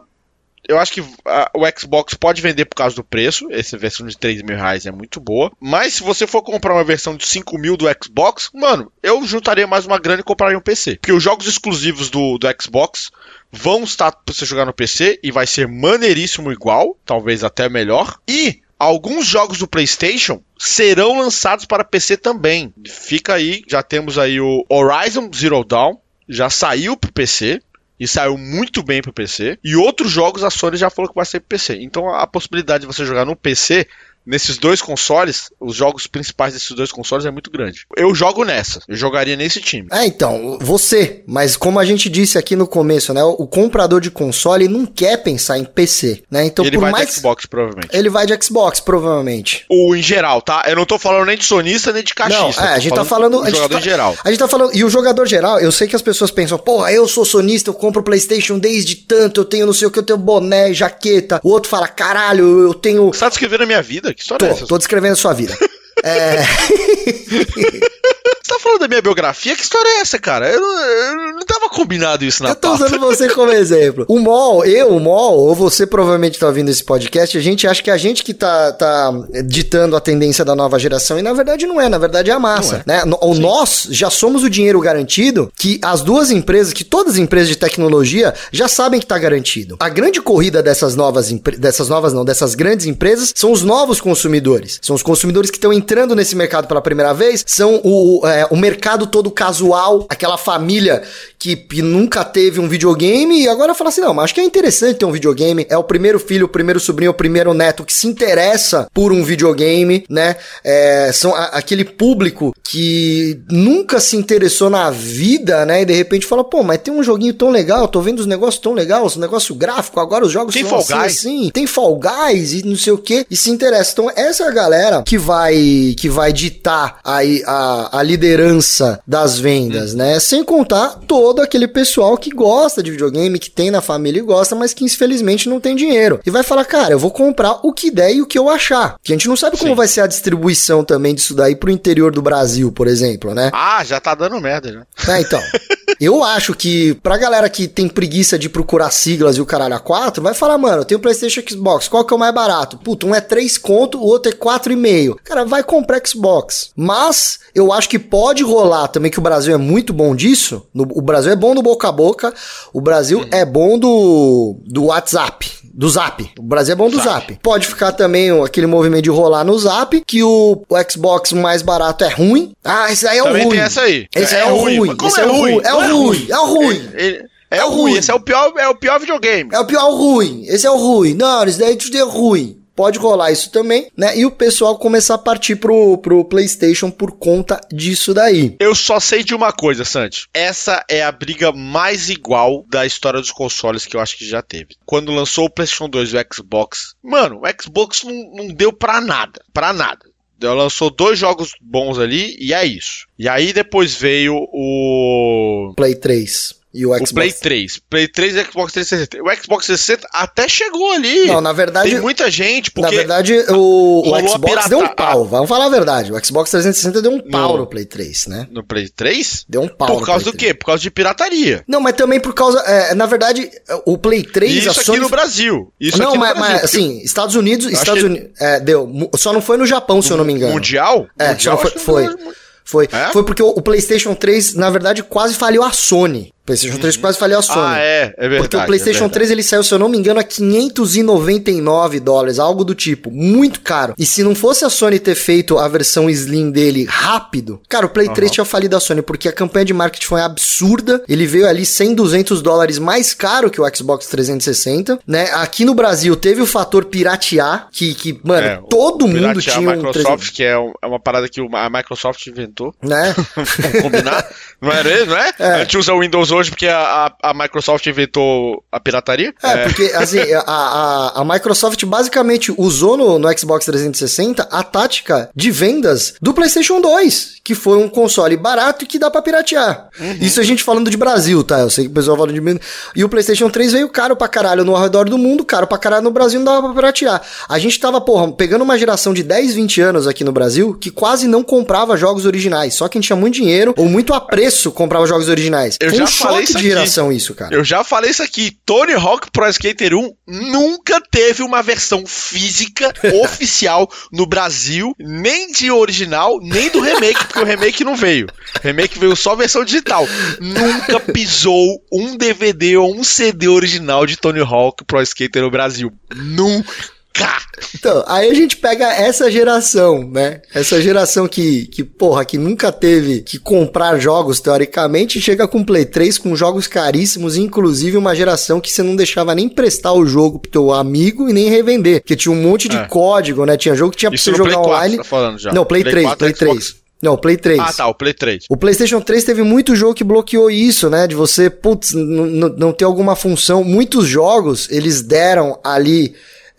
Speaker 1: Eu acho que ah, o Xbox pode vender por causa do preço. Essa versão de 3 mil reais é muito boa. Mas se você for comprar uma versão de 5 mil do Xbox, mano, eu juntaria mais uma grana e compraria um PC. Porque os jogos exclusivos do, do Xbox vão estar pra você jogar no PC e vai ser maneiríssimo igual, talvez até melhor. E alguns jogos do PlayStation serão lançados para PC também. Fica aí, já temos aí o Horizon Zero Dawn, já saiu pro PC. E saiu muito bem pro PC. E outros jogos a Sony já falou que vai ser pro PC. Então a possibilidade de você jogar no PC nesses dois consoles, os jogos principais desses dois consoles é muito grande. Eu jogo nessa. Eu jogaria nesse time.
Speaker 2: É, então, você, mas como a gente disse aqui no começo, né, o comprador de console não quer pensar em PC, né? Então,
Speaker 1: Ele
Speaker 2: por
Speaker 1: vai
Speaker 2: mais
Speaker 1: de Xbox, provavelmente.
Speaker 2: ele vai de Xbox, provavelmente.
Speaker 1: O em geral, tá? Eu não tô falando nem de sonista nem de
Speaker 2: Não,
Speaker 1: cachista.
Speaker 2: é, a gente tá falando.
Speaker 1: do
Speaker 2: a gente
Speaker 1: jogador
Speaker 2: tá-
Speaker 1: geral.
Speaker 2: A gente tá falando. E o jogador geral, eu sei que as pessoas pensam, porra, eu sou sonista, eu compro PlayStation desde tanto, eu tenho não sei o que, eu tenho boné, jaqueta. O outro fala, caralho, eu tenho.
Speaker 1: Você tá descrevendo a minha vida? Que história é
Speaker 2: Tô,
Speaker 1: essa?
Speaker 2: tô descrevendo a sua vida. É. <laughs>
Speaker 1: Tá falando da minha biografia? Que história é essa, cara? Eu, não- eu não tava combinado isso na
Speaker 2: Eu tô
Speaker 1: pauta.
Speaker 2: usando você como exemplo. O Mol, eu, o Mol, ou você provavelmente tá ouvindo esse podcast, a gente acha que é a gente que tá, tá ditando a tendência da nova geração, e na verdade não é, na verdade é a massa, né? No- Ou nós já somos o dinheiro garantido, que as duas empresas, que todas as empresas de tecnologia já sabem que tá garantido. A grande corrida dessas novas, dessas novas não, dessas grandes empresas, são os novos consumidores. São os consumidores que estão entrando nesse mercado pela primeira vez, são o, o, é, o mercado todo casual, aquela família que, nunca teve um videogame e agora fala assim, não, mas acho que é interessante ter um videogame, é o primeiro filho, o primeiro sobrinho, o primeiro neto que se interessa por um videogame, né? É, são a- aquele público que nunca se interessou na vida, né? E de repente fala, pô, mas tem um joguinho tão legal, tô vendo os negócios tão legais, os negócios gráficos, agora os jogos
Speaker 1: Tem
Speaker 2: são assim, assim, tem Fall Guys e não sei o que, e se interessa. Então, essa é a galera que vai que vai ditar aí a, a liderança das vendas, né? Sem contar todo aquele pessoal que gosta de videogame, que tem na família e gosta, mas que infelizmente não tem dinheiro. E vai falar, cara, eu vou comprar o que der e o que eu achar. Que a gente não sabe como
Speaker 1: Sim.
Speaker 2: vai ser a distribuição também disso daí pro interior do Brasil, por exemplo, né?
Speaker 1: Ah, já tá dando merda, já.
Speaker 2: É, então. <laughs> Eu acho que pra galera que tem preguiça de procurar siglas e o caralho a 4, vai falar, mano, eu tenho PlayStation Xbox, qual que é o mais barato? Puta, um é 3 conto, o outro é 4,5. Cara, vai comprar Xbox. Mas eu acho que pode rolar também que o Brasil é muito bom disso. No- o Brasil é bom do boca a boca, o Brasil é bom do, do WhatsApp. Do Zap. O Brasil é bom do
Speaker 1: Zap.
Speaker 2: Zap. Pode ficar também aquele movimento de rolar no Zap, que o, o Xbox mais barato é ruim. Ah, esse aí é o
Speaker 1: Também
Speaker 2: ruim.
Speaker 1: tem essa aí.
Speaker 2: Esse
Speaker 1: É
Speaker 2: é, o
Speaker 1: ruim.
Speaker 2: ruim.
Speaker 1: Mas como
Speaker 2: Esse
Speaker 1: é
Speaker 2: é o
Speaker 1: ruim?
Speaker 2: ruim. É o
Speaker 1: é
Speaker 2: ruim.
Speaker 1: Ruim.
Speaker 2: É o ruim.
Speaker 1: Ele- é,
Speaker 2: É
Speaker 1: o ruim.
Speaker 2: ruim.
Speaker 1: Esse é o pior, é o pior videogame.
Speaker 2: É o pior ruim. Esse é o ruim. Não, esse daí tudo é ruim. pode rolar isso também, né? E o pessoal começar a partir pro, pro PlayStation por conta disso daí.
Speaker 1: Eu só sei de uma coisa, Santi. Essa é a briga mais igual da história dos consoles que eu acho que já teve. Quando lançou o PlayStation 2 e o Xbox, mano, o Xbox não, não deu pra nada. Pra nada. Ela lançou dois jogos bons ali e é isso. E aí depois veio o.
Speaker 2: Play 3. E o Xbox.
Speaker 1: O Play 3. Play 3 e Xbox 360. O Xbox 360 até chegou ali.
Speaker 2: Não, na verdade.
Speaker 1: Tem muita gente, porque.
Speaker 2: Na verdade, o, o Xbox deu um pau. Vamos falar a verdade. O Xbox 360 deu um pau no, no Play 3, né?
Speaker 1: No Play 3?
Speaker 2: Deu um pau.
Speaker 1: Por causa do quê? Por causa de pirataria.
Speaker 2: Não, mas também por causa. É, na verdade, o Play 3.
Speaker 1: Isso
Speaker 2: a
Speaker 1: aqui
Speaker 2: Sony...
Speaker 1: no Brasil. Isso
Speaker 2: não,
Speaker 1: aqui
Speaker 2: mas,
Speaker 1: no Brasil.
Speaker 2: mas assim, Estados Unidos. Estados Unidos. É, deu. Só não foi no Japão, se eu não me engano.
Speaker 1: Mundial?
Speaker 2: É,
Speaker 1: mundial,
Speaker 2: só foi. foi. Foi. É? Foi porque o, o, PlayStation 3, na verdade, quase faliu a Sony. O PlayStation 3 quase faliu a Sony.
Speaker 1: Ah, é, é verdade.
Speaker 2: Porque o PlayStation
Speaker 1: é
Speaker 2: 3 ele saiu, se eu não me engano, a 599 dólares, algo do tipo. Muito caro. E se não fosse a Sony ter feito a versão Slim dele rápido, cara, o Play uhum. 3 tinha falido a Sony, porque a campanha de marketing foi absurda. Ele veio ali 100, 200 dólares mais caro que o Xbox 360, né? Aqui no Brasil teve o fator piratear, que, que mano, é, todo mundo tinha
Speaker 1: a Microsoft, um que é, um, é uma parada que a Microsoft inventou.
Speaker 2: Né? <laughs>
Speaker 1: Vamos combinar? Não é mesmo, né? É. A gente usa o Windows hoje porque a, a, a Microsoft inventou a pirataria.
Speaker 2: É, é. porque <laughs> assim, a, a, a, Microsoft basicamente usou no, no Xbox 360 a tática de vendas do PlayStation 2, que foi um console barato e que dá pra piratear. Uhum. Isso a gente falando de Brasil, tá? Eu sei que o pessoal fala de. E o PlayStation 3 veio caro pra caralho no redor do mundo, caro pra caralho no Brasil, não dava pra piratear. A gente tava, porra, pegando uma geração de 10, 20 anos aqui no Brasil que quase não comprava jogos originais. Só quem tinha muito dinheiro ou muito apreço comprava jogos originais.
Speaker 1: Eu
Speaker 2: Foi
Speaker 1: já
Speaker 2: um
Speaker 1: falei
Speaker 2: choque de geração isso, cara.
Speaker 1: Eu já falei isso aqui. Tony Hawk Pro Skater 1 nunca teve uma versão física <laughs> oficial no Brasil, nem de original, nem do remake, porque o remake não veio. O remake veio só versão digital. Nunca pisou um DVD ou um CD original de Tony Hawk Pro Skater no Brasil. Nunca.
Speaker 2: Então, aí a gente pega essa geração, né? Essa geração que, que, porra, que nunca teve que comprar jogos, teoricamente, chega com Play 3 com jogos caríssimos, inclusive uma geração que você não deixava nem prestar o jogo pro teu amigo e nem revender. Porque tinha um monte de é. código, né? Tinha jogo que tinha pra você jogar
Speaker 1: 4,
Speaker 2: online.
Speaker 1: Tá.
Speaker 2: Não, Play, Play 3, 4, Play Xbox. 3. Não, o Play 3.
Speaker 1: Ah, tá, o Play 3.
Speaker 2: O PlayStation 3 teve muito jogo que bloqueou isso, né? De você, putz, não ter alguma função. Muitos jogos, eles deram ali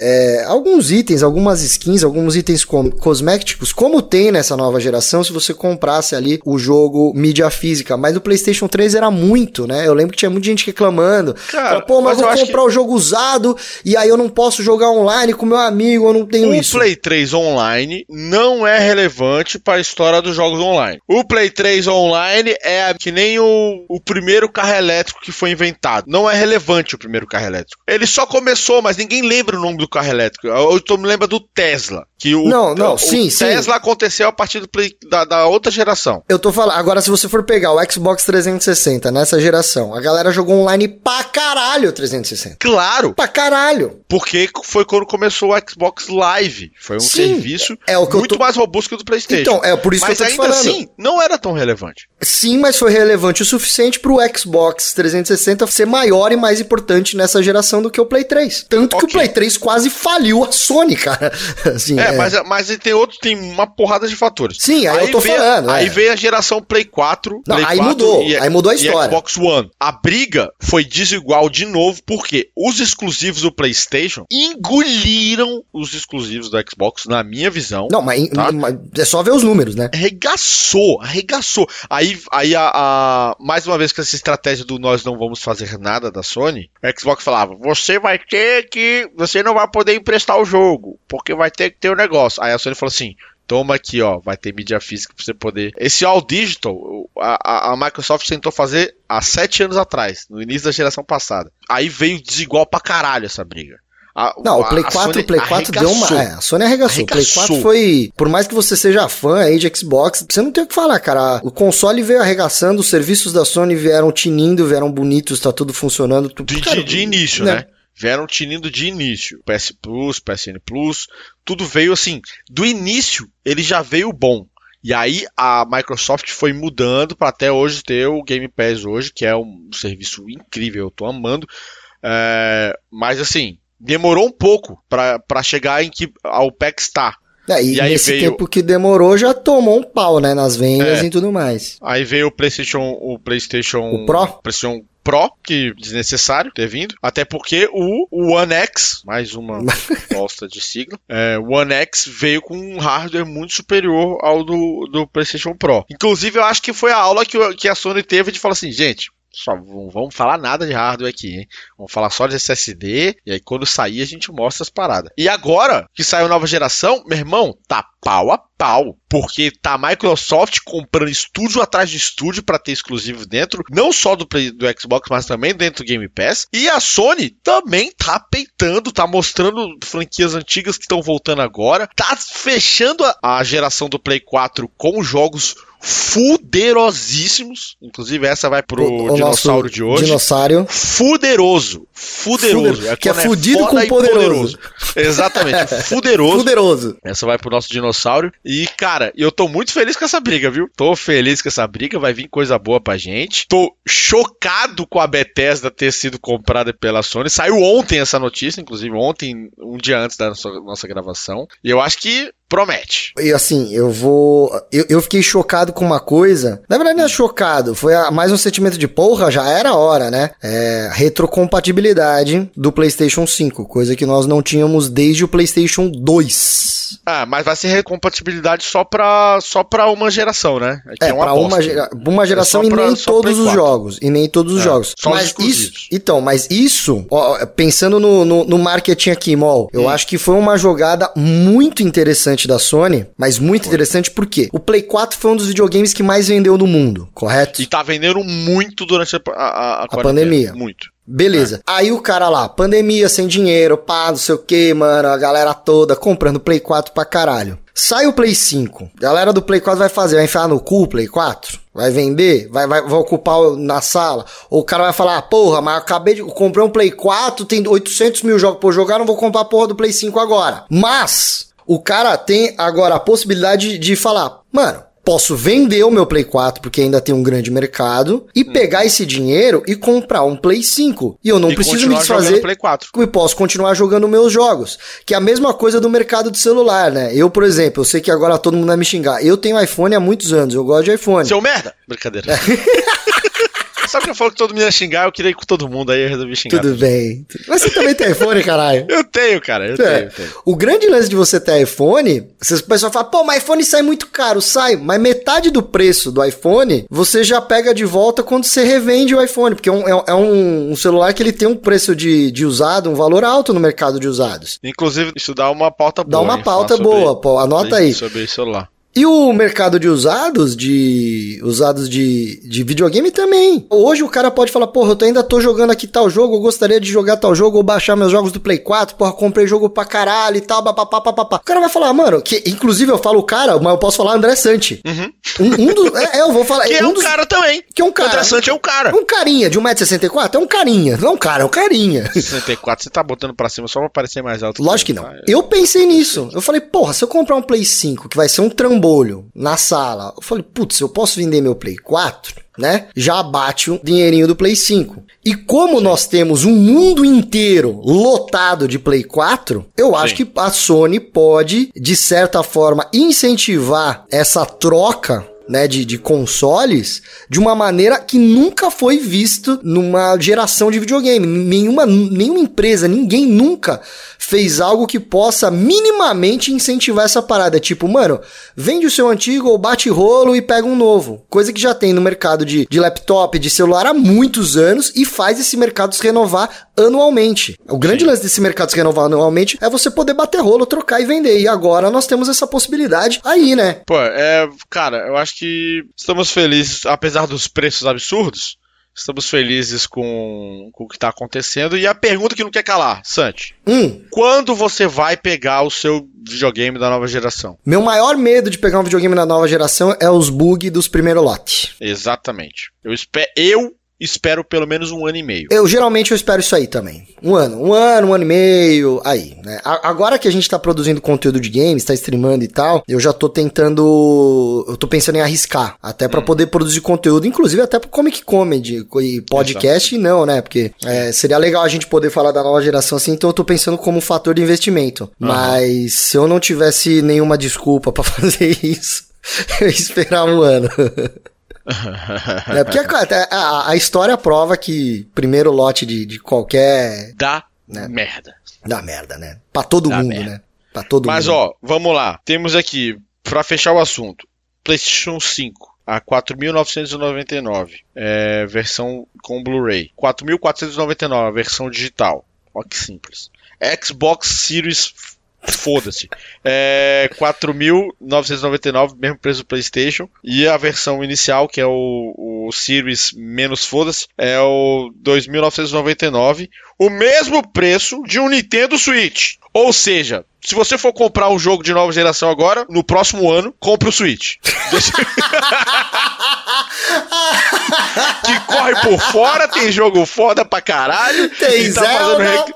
Speaker 2: é, alguns itens, algumas skins, alguns itens cosméticos, como tem nessa nova geração, se você comprasse ali o jogo mídia física. Mas o PlayStation 3 era muito, né? Eu lembro que tinha muita gente reclamando. Cara, Fala, Pô, mas, mas eu vou comprar que... o jogo usado e aí eu não posso jogar online com meu amigo, eu não tenho
Speaker 1: o
Speaker 2: isso.
Speaker 1: O Play 3 online não é relevante para a história dos jogos online. O Play 3 online é que nem o, o primeiro carro elétrico que foi inventado. Não é relevante o primeiro carro elétrico. Ele só começou, mas ninguém lembra o nome do carro elétrico. Eu tô me lembra do Tesla. Que o,
Speaker 2: não, não,
Speaker 1: o
Speaker 2: sim,
Speaker 1: Tesla
Speaker 2: sim.
Speaker 1: aconteceu a partir do play, da, da, outra geração.
Speaker 2: Eu tô falando, agora se você for pegar o Xbox 360 nessa geração, a galera jogou online pra caralho 360.
Speaker 1: Claro!
Speaker 2: Pra caralho!
Speaker 1: Porque foi quando começou o Xbox Live. Foi um sim, serviço
Speaker 2: é o que
Speaker 1: muito
Speaker 2: tô...
Speaker 1: mais robusto que o do PlayStation.
Speaker 2: Então, é por isso
Speaker 1: mas
Speaker 2: que eu tô
Speaker 1: ainda
Speaker 2: falando.
Speaker 1: assim, não era tão relevante.
Speaker 2: Sim, mas foi relevante o suficiente pro Xbox 360 ser maior e mais importante nessa geração do que o Play 3. Tanto okay. que o Play 3 quase faliu a Sony, cara. <laughs>
Speaker 1: Assim, é, é, Mas, mas tem outro, tem uma porrada de fatores.
Speaker 2: Sim, aí, aí eu tô
Speaker 1: veio,
Speaker 2: falando.
Speaker 1: Aí
Speaker 2: é.
Speaker 1: veio a geração Play 4.
Speaker 2: Não,
Speaker 1: Play
Speaker 2: aí
Speaker 1: 4
Speaker 2: mudou.
Speaker 1: E,
Speaker 2: aí mudou a história.
Speaker 1: Xbox One. A briga foi desigual de novo, porque os exclusivos do PlayStation engoliram os exclusivos do Xbox, na minha visão.
Speaker 2: Não, mas, tá? mas é só ver os números, né?
Speaker 1: Arregaçou, arregaçou. Aí, aí a, a, mais uma vez com essa estratégia do nós não vamos fazer nada da Sony, a Xbox falava: você vai ter que. Você não vai poder emprestar o jogo, porque vai ter que ter o um negócio. Aí a Sony falou assim: toma aqui, ó, vai ter mídia física pra você poder. Esse All Digital, a, a, Microsoft tentou fazer há sete anos atrás, no início da geração passada. Aí veio desigual pra caralho essa briga.
Speaker 2: A, não, o Play 4, o Play 4 deu uma. É, a Sony arregaçou. O Play 4 foi. Por mais que você seja fã aí de Xbox, você não tem o que falar, cara. O console veio arregaçando, os serviços da Sony vieram tinindo, vieram bonitos, tá tudo funcionando.
Speaker 1: De, cara, de, de início, né? né? Vieram tinindo de início. PS Plus, PSN Plus, tudo veio assim. Do início, ele já veio bom. E aí a Microsoft foi mudando para até hoje ter o Game Pass hoje, que é um serviço incrível, eu tô amando. É, mas assim, demorou um pouco para chegar em que a OPEX está.
Speaker 2: É, e, e nesse veio... tempo que demorou já tomou um pau, né, nas vendas é. e tudo mais.
Speaker 1: Aí veio o PlayStation, o PlayStation,
Speaker 2: o Pro,
Speaker 1: PlayStation Pro, que desnecessário ter vindo. Até porque o, o One X, mais uma <laughs> bosta de sigla, é, o One X veio com um hardware muito superior ao do, do PlayStation Pro. Inclusive, eu acho que foi a aula que, que a Sony teve de falar assim, gente, só não vamos falar nada de hardware aqui, hein? Vamos falar só de SSD e aí quando sair a gente mostra as paradas. E agora que saiu nova geração, meu irmão, tá pau a pau, porque tá a Microsoft comprando estúdio atrás de estúdio para ter exclusivo dentro, não só do, do Xbox, mas também dentro do Game Pass. E a Sony também tá peitando, tá mostrando franquias antigas que estão voltando agora, tá fechando a, a geração do Play 4 com jogos fuderosíssimos. Inclusive, essa vai pro o, o dinossauro de hoje.
Speaker 2: Dinossauro.
Speaker 1: Fuderoso. Fuderoso.
Speaker 2: Fuder, é que é fudido é com poderoso. poderoso.
Speaker 1: Exatamente. <laughs> Fuderoso.
Speaker 2: Fuderoso.
Speaker 1: Essa vai pro nosso dinossauro. E, cara, eu tô muito feliz com essa briga, viu? Tô feliz com essa briga. Vai vir coisa boa pra gente. Tô chocado com a Bethesda ter sido comprada pela Sony. Saiu ontem essa notícia, inclusive ontem, um dia antes da nossa, nossa gravação. E eu acho que promete.
Speaker 2: E assim, eu vou. Eu, eu fiquei chocado com uma coisa. Na verdade, não é chocado. Foi a, mais um sentimento de porra, já era hora, né? É, retrocompatibilidade do PlayStation 5, coisa que nós não tínhamos desde o PlayStation 2.
Speaker 1: Ah, mas vai ser retrocompatibilidade só pra, só pra uma geração, né?
Speaker 2: É, é uma pra uma, gera, uma geração é e pra, nem todos os jogos. E nem todos os é, jogos. Só mas isso, então, mas isso, ó, pensando no, no, no marketing aqui, Mol, eu hum. acho que foi uma jogada muito interessante da Sony, mas muito interessante porque o Play 4 foi um dos videogames que mais vendeu no mundo, correto?
Speaker 1: E tá vendendo muito durante a, a,
Speaker 2: a, a pandemia.
Speaker 1: Muito.
Speaker 2: Beleza. É. Aí o cara lá, pandemia, sem dinheiro, pá, não sei o que, mano, a galera toda comprando Play 4 pra caralho. Sai o Play 5. Galera do Play 4 vai fazer, vai enfiar no cu o Play 4? Vai vender? Vai, vai, vai ocupar na sala? Ou o cara vai falar, ah, porra, mas acabei de comprar um Play 4, tem 800 mil jogos por jogar, não vou comprar a porra do Play 5 agora. Mas, o cara tem agora a possibilidade de falar, mano, posso vender o meu Play 4 porque ainda tem um grande mercado e hum. pegar esse dinheiro e comprar um Play 5. E eu não e preciso me desfazer
Speaker 1: Play 4.
Speaker 2: e posso continuar jogando meus jogos, que é a mesma coisa do mercado de celular, né? Eu, por exemplo, eu sei que agora todo mundo vai me xingar. Eu tenho iPhone há muitos anos, eu gosto de iPhone.
Speaker 1: Seu merda. Brincadeira. <laughs> Sabe que eu falo que todo mundo ia xingar, eu queria ir com todo mundo, aí eu resolvi xingar.
Speaker 2: Tudo bem. Mas você também tem iPhone, caralho? <laughs>
Speaker 1: Eu tenho, cara, eu, é. tenho, tenho.
Speaker 2: O grande lance de você ter iPhone, vocês pessoal fala, pô, mas iPhone sai muito caro, sai, mas metade do preço do iPhone você já pega de volta quando você revende o iPhone, porque é um, é um, um celular que ele tem um preço de, de usado, um valor alto no mercado de usados.
Speaker 1: Inclusive, isso dá uma pauta boa.
Speaker 2: Dá uma pauta boa, pô, anota aí.
Speaker 1: Sobre celular.
Speaker 2: E o mercado de usados, de usados de, de videogame também. Hoje o cara pode falar, porra, eu ainda tô jogando aqui tal jogo, eu gostaria de jogar tal jogo, ou baixar meus jogos do Play 4, porra, comprei jogo pra caralho e tal, papapá, papapá. O cara vai falar, mano, que inclusive eu falo o cara, mas eu posso falar André Sante.
Speaker 1: Uhum.
Speaker 2: Um, um do, é, eu vou falar.
Speaker 1: Que é um, dos, cara também.
Speaker 2: Que é um cara.
Speaker 1: André Sante é um cara.
Speaker 2: Um carinha de 1,64m? É um carinha. Não é um cara, é um carinha.
Speaker 1: 64, você tá botando pra cima só pra parecer mais alto.
Speaker 2: Lógico que não. Tá? Eu pensei nisso. Eu falei, porra, se eu comprar um Play 5, que vai ser um trambolho, na sala. Eu falei, putz, eu posso vender meu Play 4? Né? Já bate o dinheirinho do Play 5. E como nós temos um mundo inteiro lotado de Play 4, eu acho Sim. que a Sony pode, de certa forma, incentivar essa troca né, de, de consoles de uma maneira que nunca foi visto numa geração de videogame. Nenhuma, nenhuma empresa, ninguém nunca fez algo que possa minimamente incentivar essa parada. Tipo, mano, vende o seu antigo ou bate rolo e pega um novo. Coisa que já tem no mercado de, de laptop, de celular há muitos anos e faz esse mercado se renovar anualmente. O grande Sim. lance desse mercado se renovar anualmente é você poder bater rolo, trocar e vender. E agora nós temos essa possibilidade aí, né?
Speaker 1: Pô, é. Cara, eu acho que estamos felizes, apesar dos preços absurdos. Estamos felizes com, com o que está acontecendo. E a pergunta que não quer calar, Santi.
Speaker 2: Hum.
Speaker 1: Quando você vai pegar o seu videogame da nova geração?
Speaker 2: Meu maior medo de pegar um videogame da nova geração é os bugs dos primeiros lotes.
Speaker 1: Exatamente. Eu espero. Eu espero pelo menos um ano e meio.
Speaker 2: Eu geralmente eu espero isso aí também. Um ano, um ano, um ano e meio, aí, né? agora que a gente tá produzindo conteúdo de games, tá streamando e tal, eu já tô tentando, eu tô pensando em arriscar, até para hum. poder produzir conteúdo, inclusive até pro Comic Comedy e podcast Exato. não, né? Porque é, seria legal a gente poder falar da nova geração assim, então eu tô pensando como um fator de investimento. Uhum. Mas se eu não tivesse nenhuma desculpa para <laughs> fazer isso, <laughs> eu ia esperar um ano. <laughs> <laughs> é porque a, a, a, história prova que primeiro lote de, de qualquer.
Speaker 1: Dá né? merda.
Speaker 2: Dá merda, né? Pra todo Dá mundo, merda. né? Pra todo
Speaker 1: Mas,
Speaker 2: mundo.
Speaker 1: ó, vamos lá. Temos aqui, pra fechar o assunto, PlayStation 5 a 4.999, é, versão com Blu-ray. 4.499, versão digital. Ó que simples. Xbox Series Foda-se. É 4.999, mesmo preço do PlayStation. E a versão inicial, que é o, o Series menos foda-se, é o 2.999. O mesmo preço de um Nintendo Switch. Ou seja, se você for comprar um jogo de nova geração agora, no próximo ano, compre o Switch. <laughs> que corre por fora, tem jogo foda pra caralho.
Speaker 2: Tem tá Zelda.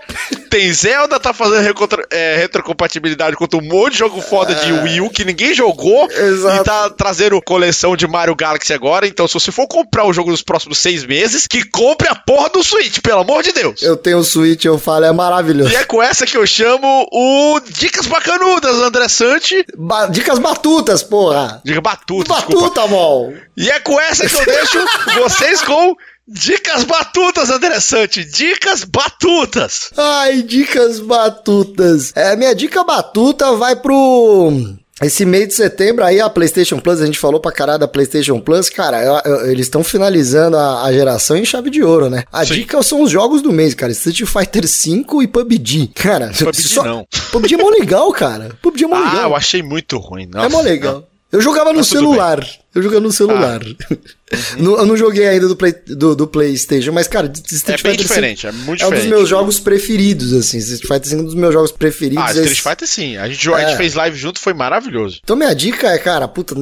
Speaker 1: Tem Zelda, tá fazendo é, retrocompatibilidade com um monte de jogo foda de é. Wii U que ninguém jogou. Exato. E tá trazendo coleção de Mario Galaxy agora. Então, se você for comprar o jogo nos próximos seis meses, que compre a porra do Switch, pelo amor de Deus.
Speaker 2: Eu tenho o Switch, eu falo, é maravilhoso.
Speaker 1: E é com essa que eu chamo o Dicas Bacanudas, André Sante.
Speaker 2: Ba dicas batutas, porra.
Speaker 1: Dica batuta,
Speaker 2: Batuta, mol.
Speaker 1: E é com essa que eu deixo <laughs> vocês com Dicas batutas, André Sante. Dicas batutas.
Speaker 2: Ai, dicas batutas. É, minha dica batuta vai pro esse mês de setembro aí a PlayStation Plus, a gente falou pra caralho da PlayStation Plus, cara, eu, eu, eles estão finalizando a, a, geração em chave de ouro, né? A Sim. dica são os jogos do mês, cara, Street Fighter V e PUBG. Cara,
Speaker 1: PUBG <laughs> só, não.
Speaker 2: PUBG é mó legal, cara. PUBG é mó ah, legal.
Speaker 1: Ah, eu achei muito ruim.
Speaker 2: É mó legal. Não. Eu jogava no celular. Bem. Eu jogava no celular. Ah. <laughs> Uhum. eu não joguei ainda do, play, do, do, PlayStation, mas, cara,
Speaker 1: Street é bem Fighter diferente, é muito
Speaker 2: é um dos meus jogos preferidos, assim. Street Fighter é um dos meus jogos preferidos. Ah,
Speaker 1: Street Fighter sim. A gente, é. a gente fez live junto, foi maravilhoso.
Speaker 2: Então, minha dica é, cara, puta,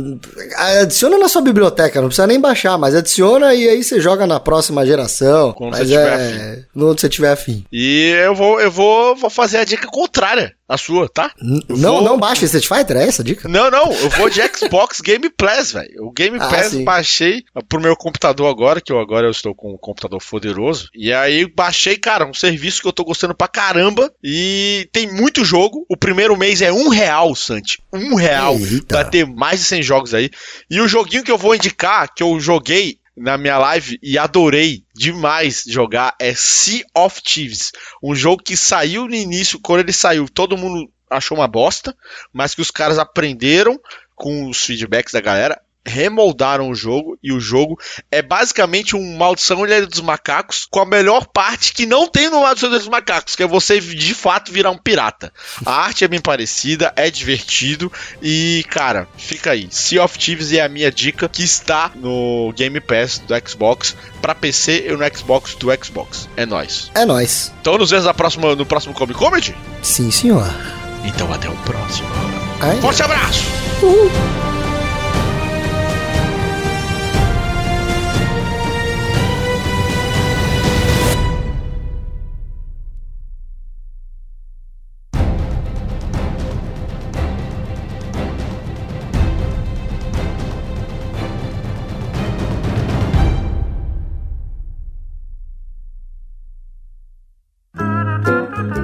Speaker 2: adiciona na sua biblioteca, não precisa nem baixar, mas adiciona e aí você joga na próxima geração. Quando você tiver é, afim. Quando você tiver afim.
Speaker 1: E eu vou, eu vou, vou fazer a dica contrária a sua, tá?
Speaker 2: não, vou... não baixa Street Fighter, é essa a dica?
Speaker 1: Não, não, eu vou de Xbox Game Pass, velho. O Game ah, Pass sim. baixei pro meu computador agora, que eu agora eu estou com um computador poderoso. E aí baixei, cara, um serviço que eu tô gostando pra caramba. E tem muito jogo. O primeiro mês é um real, Santi. Um real. Eita. Vai ter mais de 100 jogos aí. E o joguinho que eu vou indicar, que eu joguei na minha live e adorei demais jogar é Sea of Thieves. Um jogo que saiu no início, quando ele saiu, todo mundo achou uma bosta, mas que os caras aprenderam com os feedbacks da galera, remoldaram o jogo e o jogo é basicamente um Maldição Ilha dos Macacos com a melhor parte que não tem no Maldição Ilha dos Macacos, que é você de fato virar um pirata. A <laughs> arte é bem parecida, é divertido e, cara, fica aí. Sea of Thieves é a minha dica que está no Game Pass do Xbox para PC e no Xbox do Xbox. É nós.
Speaker 2: É nós.
Speaker 1: Então nos vemos na próxima, no próximo Comic Comedy?
Speaker 2: Sim, senhor.
Speaker 1: Então até o próximo. Ai, Forte abraço!
Speaker 2: Uhul.